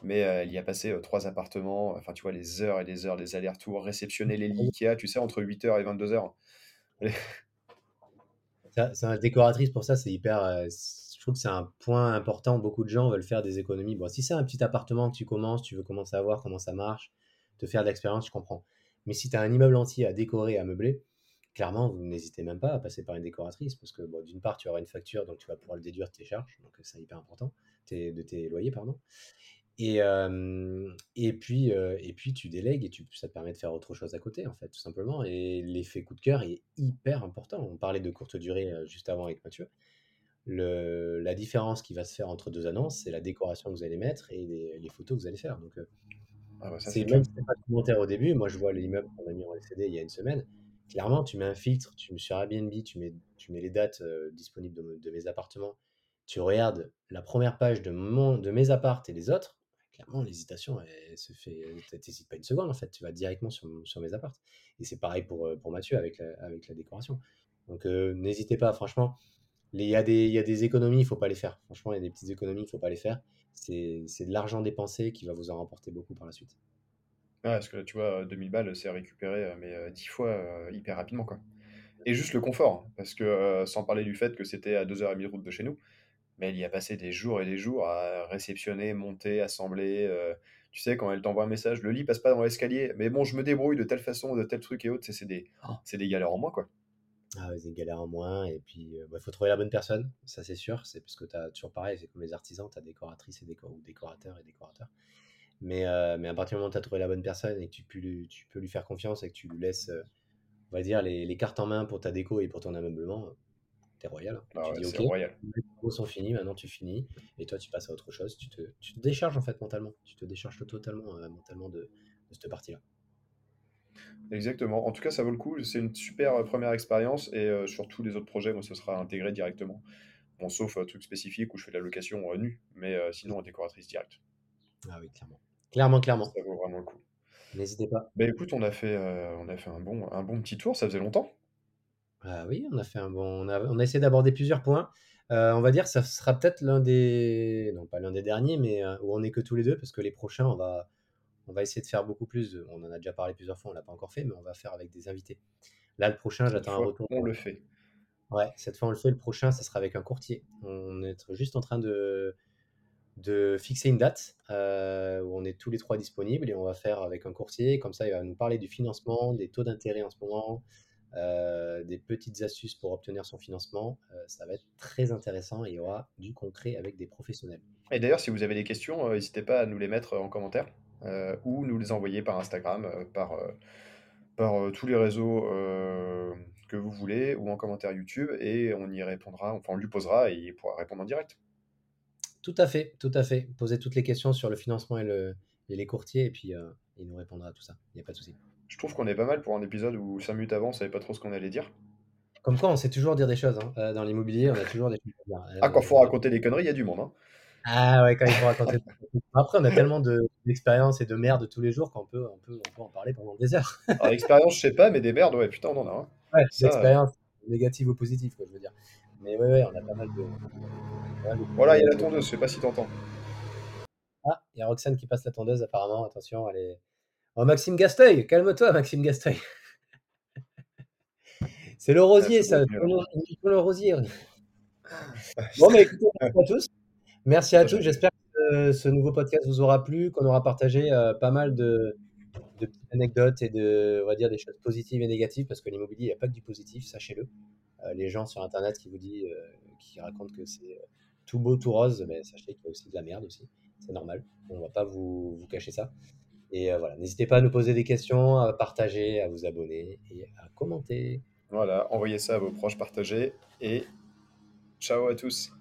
Mais euh, elle y a passé euh, trois appartements, enfin tu vois, les heures et les heures, les allers-retours, réceptionner les lits qu'il y a, tu sais, entre 8h et 22h. Ça, c'est un décoratrice pour ça, c'est hyper. je trouve que c'est un point important. Beaucoup de gens veulent faire des économies. Bon, si c'est un petit appartement que tu commences, tu veux commencer à voir comment ça marche, te faire de l'expérience, je comprends. Mais si tu as un immeuble entier à décorer, à meubler, clairement, vous n'hésitez même pas à passer par une décoratrice parce que bon, d'une part, tu auras une facture, donc tu vas pouvoir le déduire de tes charges, donc c'est hyper important, de tes loyers, pardon. Et, euh, et, puis, euh, et puis tu délègues et tu, ça te permet de faire autre chose à côté, en fait, tout simplement. Et l'effet coup de cœur est hyper important. On parlait de courte durée euh, juste avant avec Mathieu. Le, la différence qui va se faire entre deux annonces, c'est la décoration que vous allez mettre et les, photos que vous allez faire. Donc, Ah bah c'est même pas de commentaire au début. Moi, je vois l'immeuble qu'on a mis en LCD il y a une semaine. Clairement, tu mets un filtre, tu mets sur Airbnb, tu mets, tu mets les dates euh, disponibles de, de mes appartements. Tu regardes la première page de, mon, de mes appartes et les autres. Clairement, l'hésitation, elle se fait. T'hésites pas une seconde en fait. Tu vas directement sur, sur mes appartes. Et c'est pareil pour, euh, pour Mathieu avec la, avec la décoration. Donc, euh, n'hésitez pas, franchement. Il y, y a des économies, il ne faut pas les faire. Franchement, il y a des petites économies, il ne faut pas les faire. C'est de l'argent dépensé qui va vous en rapporter beaucoup par la suite. Ouais, parce que là, tu vois, 2000 balles, c'est récupéré, euh, mais euh, 10 fois euh, hyper rapidement, quoi. Et juste le confort, hein, parce que euh, sans parler du fait que c'était à 2h30 de route de chez nous, mais elle y a passé des jours et des jours à réceptionner, monter, assembler. euh, tu sais, quand elle t'envoie un message, le lit passe pas dans l'escalier, mais bon, je me débrouille de telle façon, de tel truc et sais, c'est des, Oh. des galères en moins, quoi. Ah, c'est une galère en moins. Et puis, il faut trouver la bonne personne, ça c'est sûr. C'est parce que tu as toujours pareil, c'est comme les artisans, tu as décoratrices et décor ou décorateurs et décorateurs. Mais, euh, mais à partir du moment où tu as trouvé la bonne personne et que tu peux, lui, tu peux lui faire confiance et que tu lui laisses, euh, on va dire, les, les cartes en main pour ta déco et pour ton ameublement, t'es royal. hein. Ah tu ouais, dis ok, royal. les travaux sont finis, maintenant tu finis et toi tu passes à autre chose. Tu te, tu te décharges en fait mentalement. Tu te décharges totalement, euh, mentalement de, de cette partie-là. Exactement. En tout cas, ça vaut le coup. C'est une super euh, première expérience et euh, sur tous les autres projets, moi, ce sera intégré directement. Bon, sauf un truc spécifique où je fais de la location euh, nue, mais euh, sinon, en décoratrice directe. Ah oui, clairement. Clairement, clairement. Ça vaut vraiment le coup. N'hésitez pas. Bah écoute, on a fait, euh, on a fait un bon, un bon petit tour, ça faisait longtemps. Ah oui, on a fait un bon. On a, on a essayé d'aborder plusieurs points. Euh, on va dire que ça sera peut-être l'un des. Non, pas l'un des derniers, mais euh, où on est que tous les deux, parce que les prochains, on va, on va essayer de faire beaucoup plus. de- On en a déjà parlé plusieurs fois, on l'a pas encore fait, mais on va faire avec des invités. Là, le prochain, j'attends un fois, retour. on le fait. Ouais, cette fois, on le fait. Le prochain, ça sera avec un courtier. On est juste en train de, de fixer une date euh, où on est tous les trois disponibles et on va faire avec un courtier. Comme ça, il va nous parler du financement, des taux d'intérêt en ce moment, euh, des petites astuces pour obtenir son financement. Euh, ça va être très intéressant et il y aura du concret avec des professionnels. Et d'ailleurs, si vous avez des questions, n'hésitez pas à nous les mettre en commentaire ou nous les envoyer par Instagram, euh, par, euh, par euh, tous les réseaux euh, que vous voulez ou en commentaire YouTube et on y répondra, enfin on lui posera et il pourra répondre en direct. Tout à fait, tout à fait. Posez toutes les questions sur le financement et, le, et les courtiers, et puis euh, il nous répondra à tout ça. Il n'y a pas de souci. Je trouve qu'on est pas mal pour un épisode où 5 minutes avant, on savait pas trop ce qu'on allait dire. Comme quoi, on sait toujours dire des choses. hein. Euh, Dans l'immobilier, on a toujours des choses à dire. Ah, quand Euh, faut raconter des conneries, il y a du monde. Hein. Ah ouais, quand il faut raconter. Après, on a tellement de- d'expérience et de merde tous les jours qu'on peut, on peut, on peut en parler pendant des heures. Alors, l'expérience, je sais pas, mais des merdes, ouais, putain, on en a. Hein. Ouais, Ça, d'expérience négative ou positive, quoi, je veux dire. Mais ouais, ouais, on a pas mal de. pas mal de- Voilà, il y a la tondeuse, je sais pas si t'entends. Ah, il y a Roxane qui passe la tondeuse, apparemment. Attention, elle est. Oh, Maxime Gasteuil, calme-toi, Maxime Gasteuil. C'est le rosier, Ah, ça. C'est le rosier. Bon, mais écoutez, merci à tous. Merci à tous. J'espère que euh, ce nouveau podcast vous aura plu, qu'on aura partagé euh, pas mal de, de petites anecdotes et de, on va dire, des choses positives et négatives, parce que l'immobilier, il n'y a pas que du positif, sachez-le. Euh, les gens sur Internet qui vous disent, qui racontent que c'est tout beau, tout rose, mais sachez qu'il y a aussi de la merde aussi. C'est normal. On va pas vous, vous cacher ça. Et euh, voilà, n'hésitez pas à nous poser des questions, à partager, à vous abonner et à commenter. Voilà, envoyez ça à vos proches, partagez. Et ciao à tous.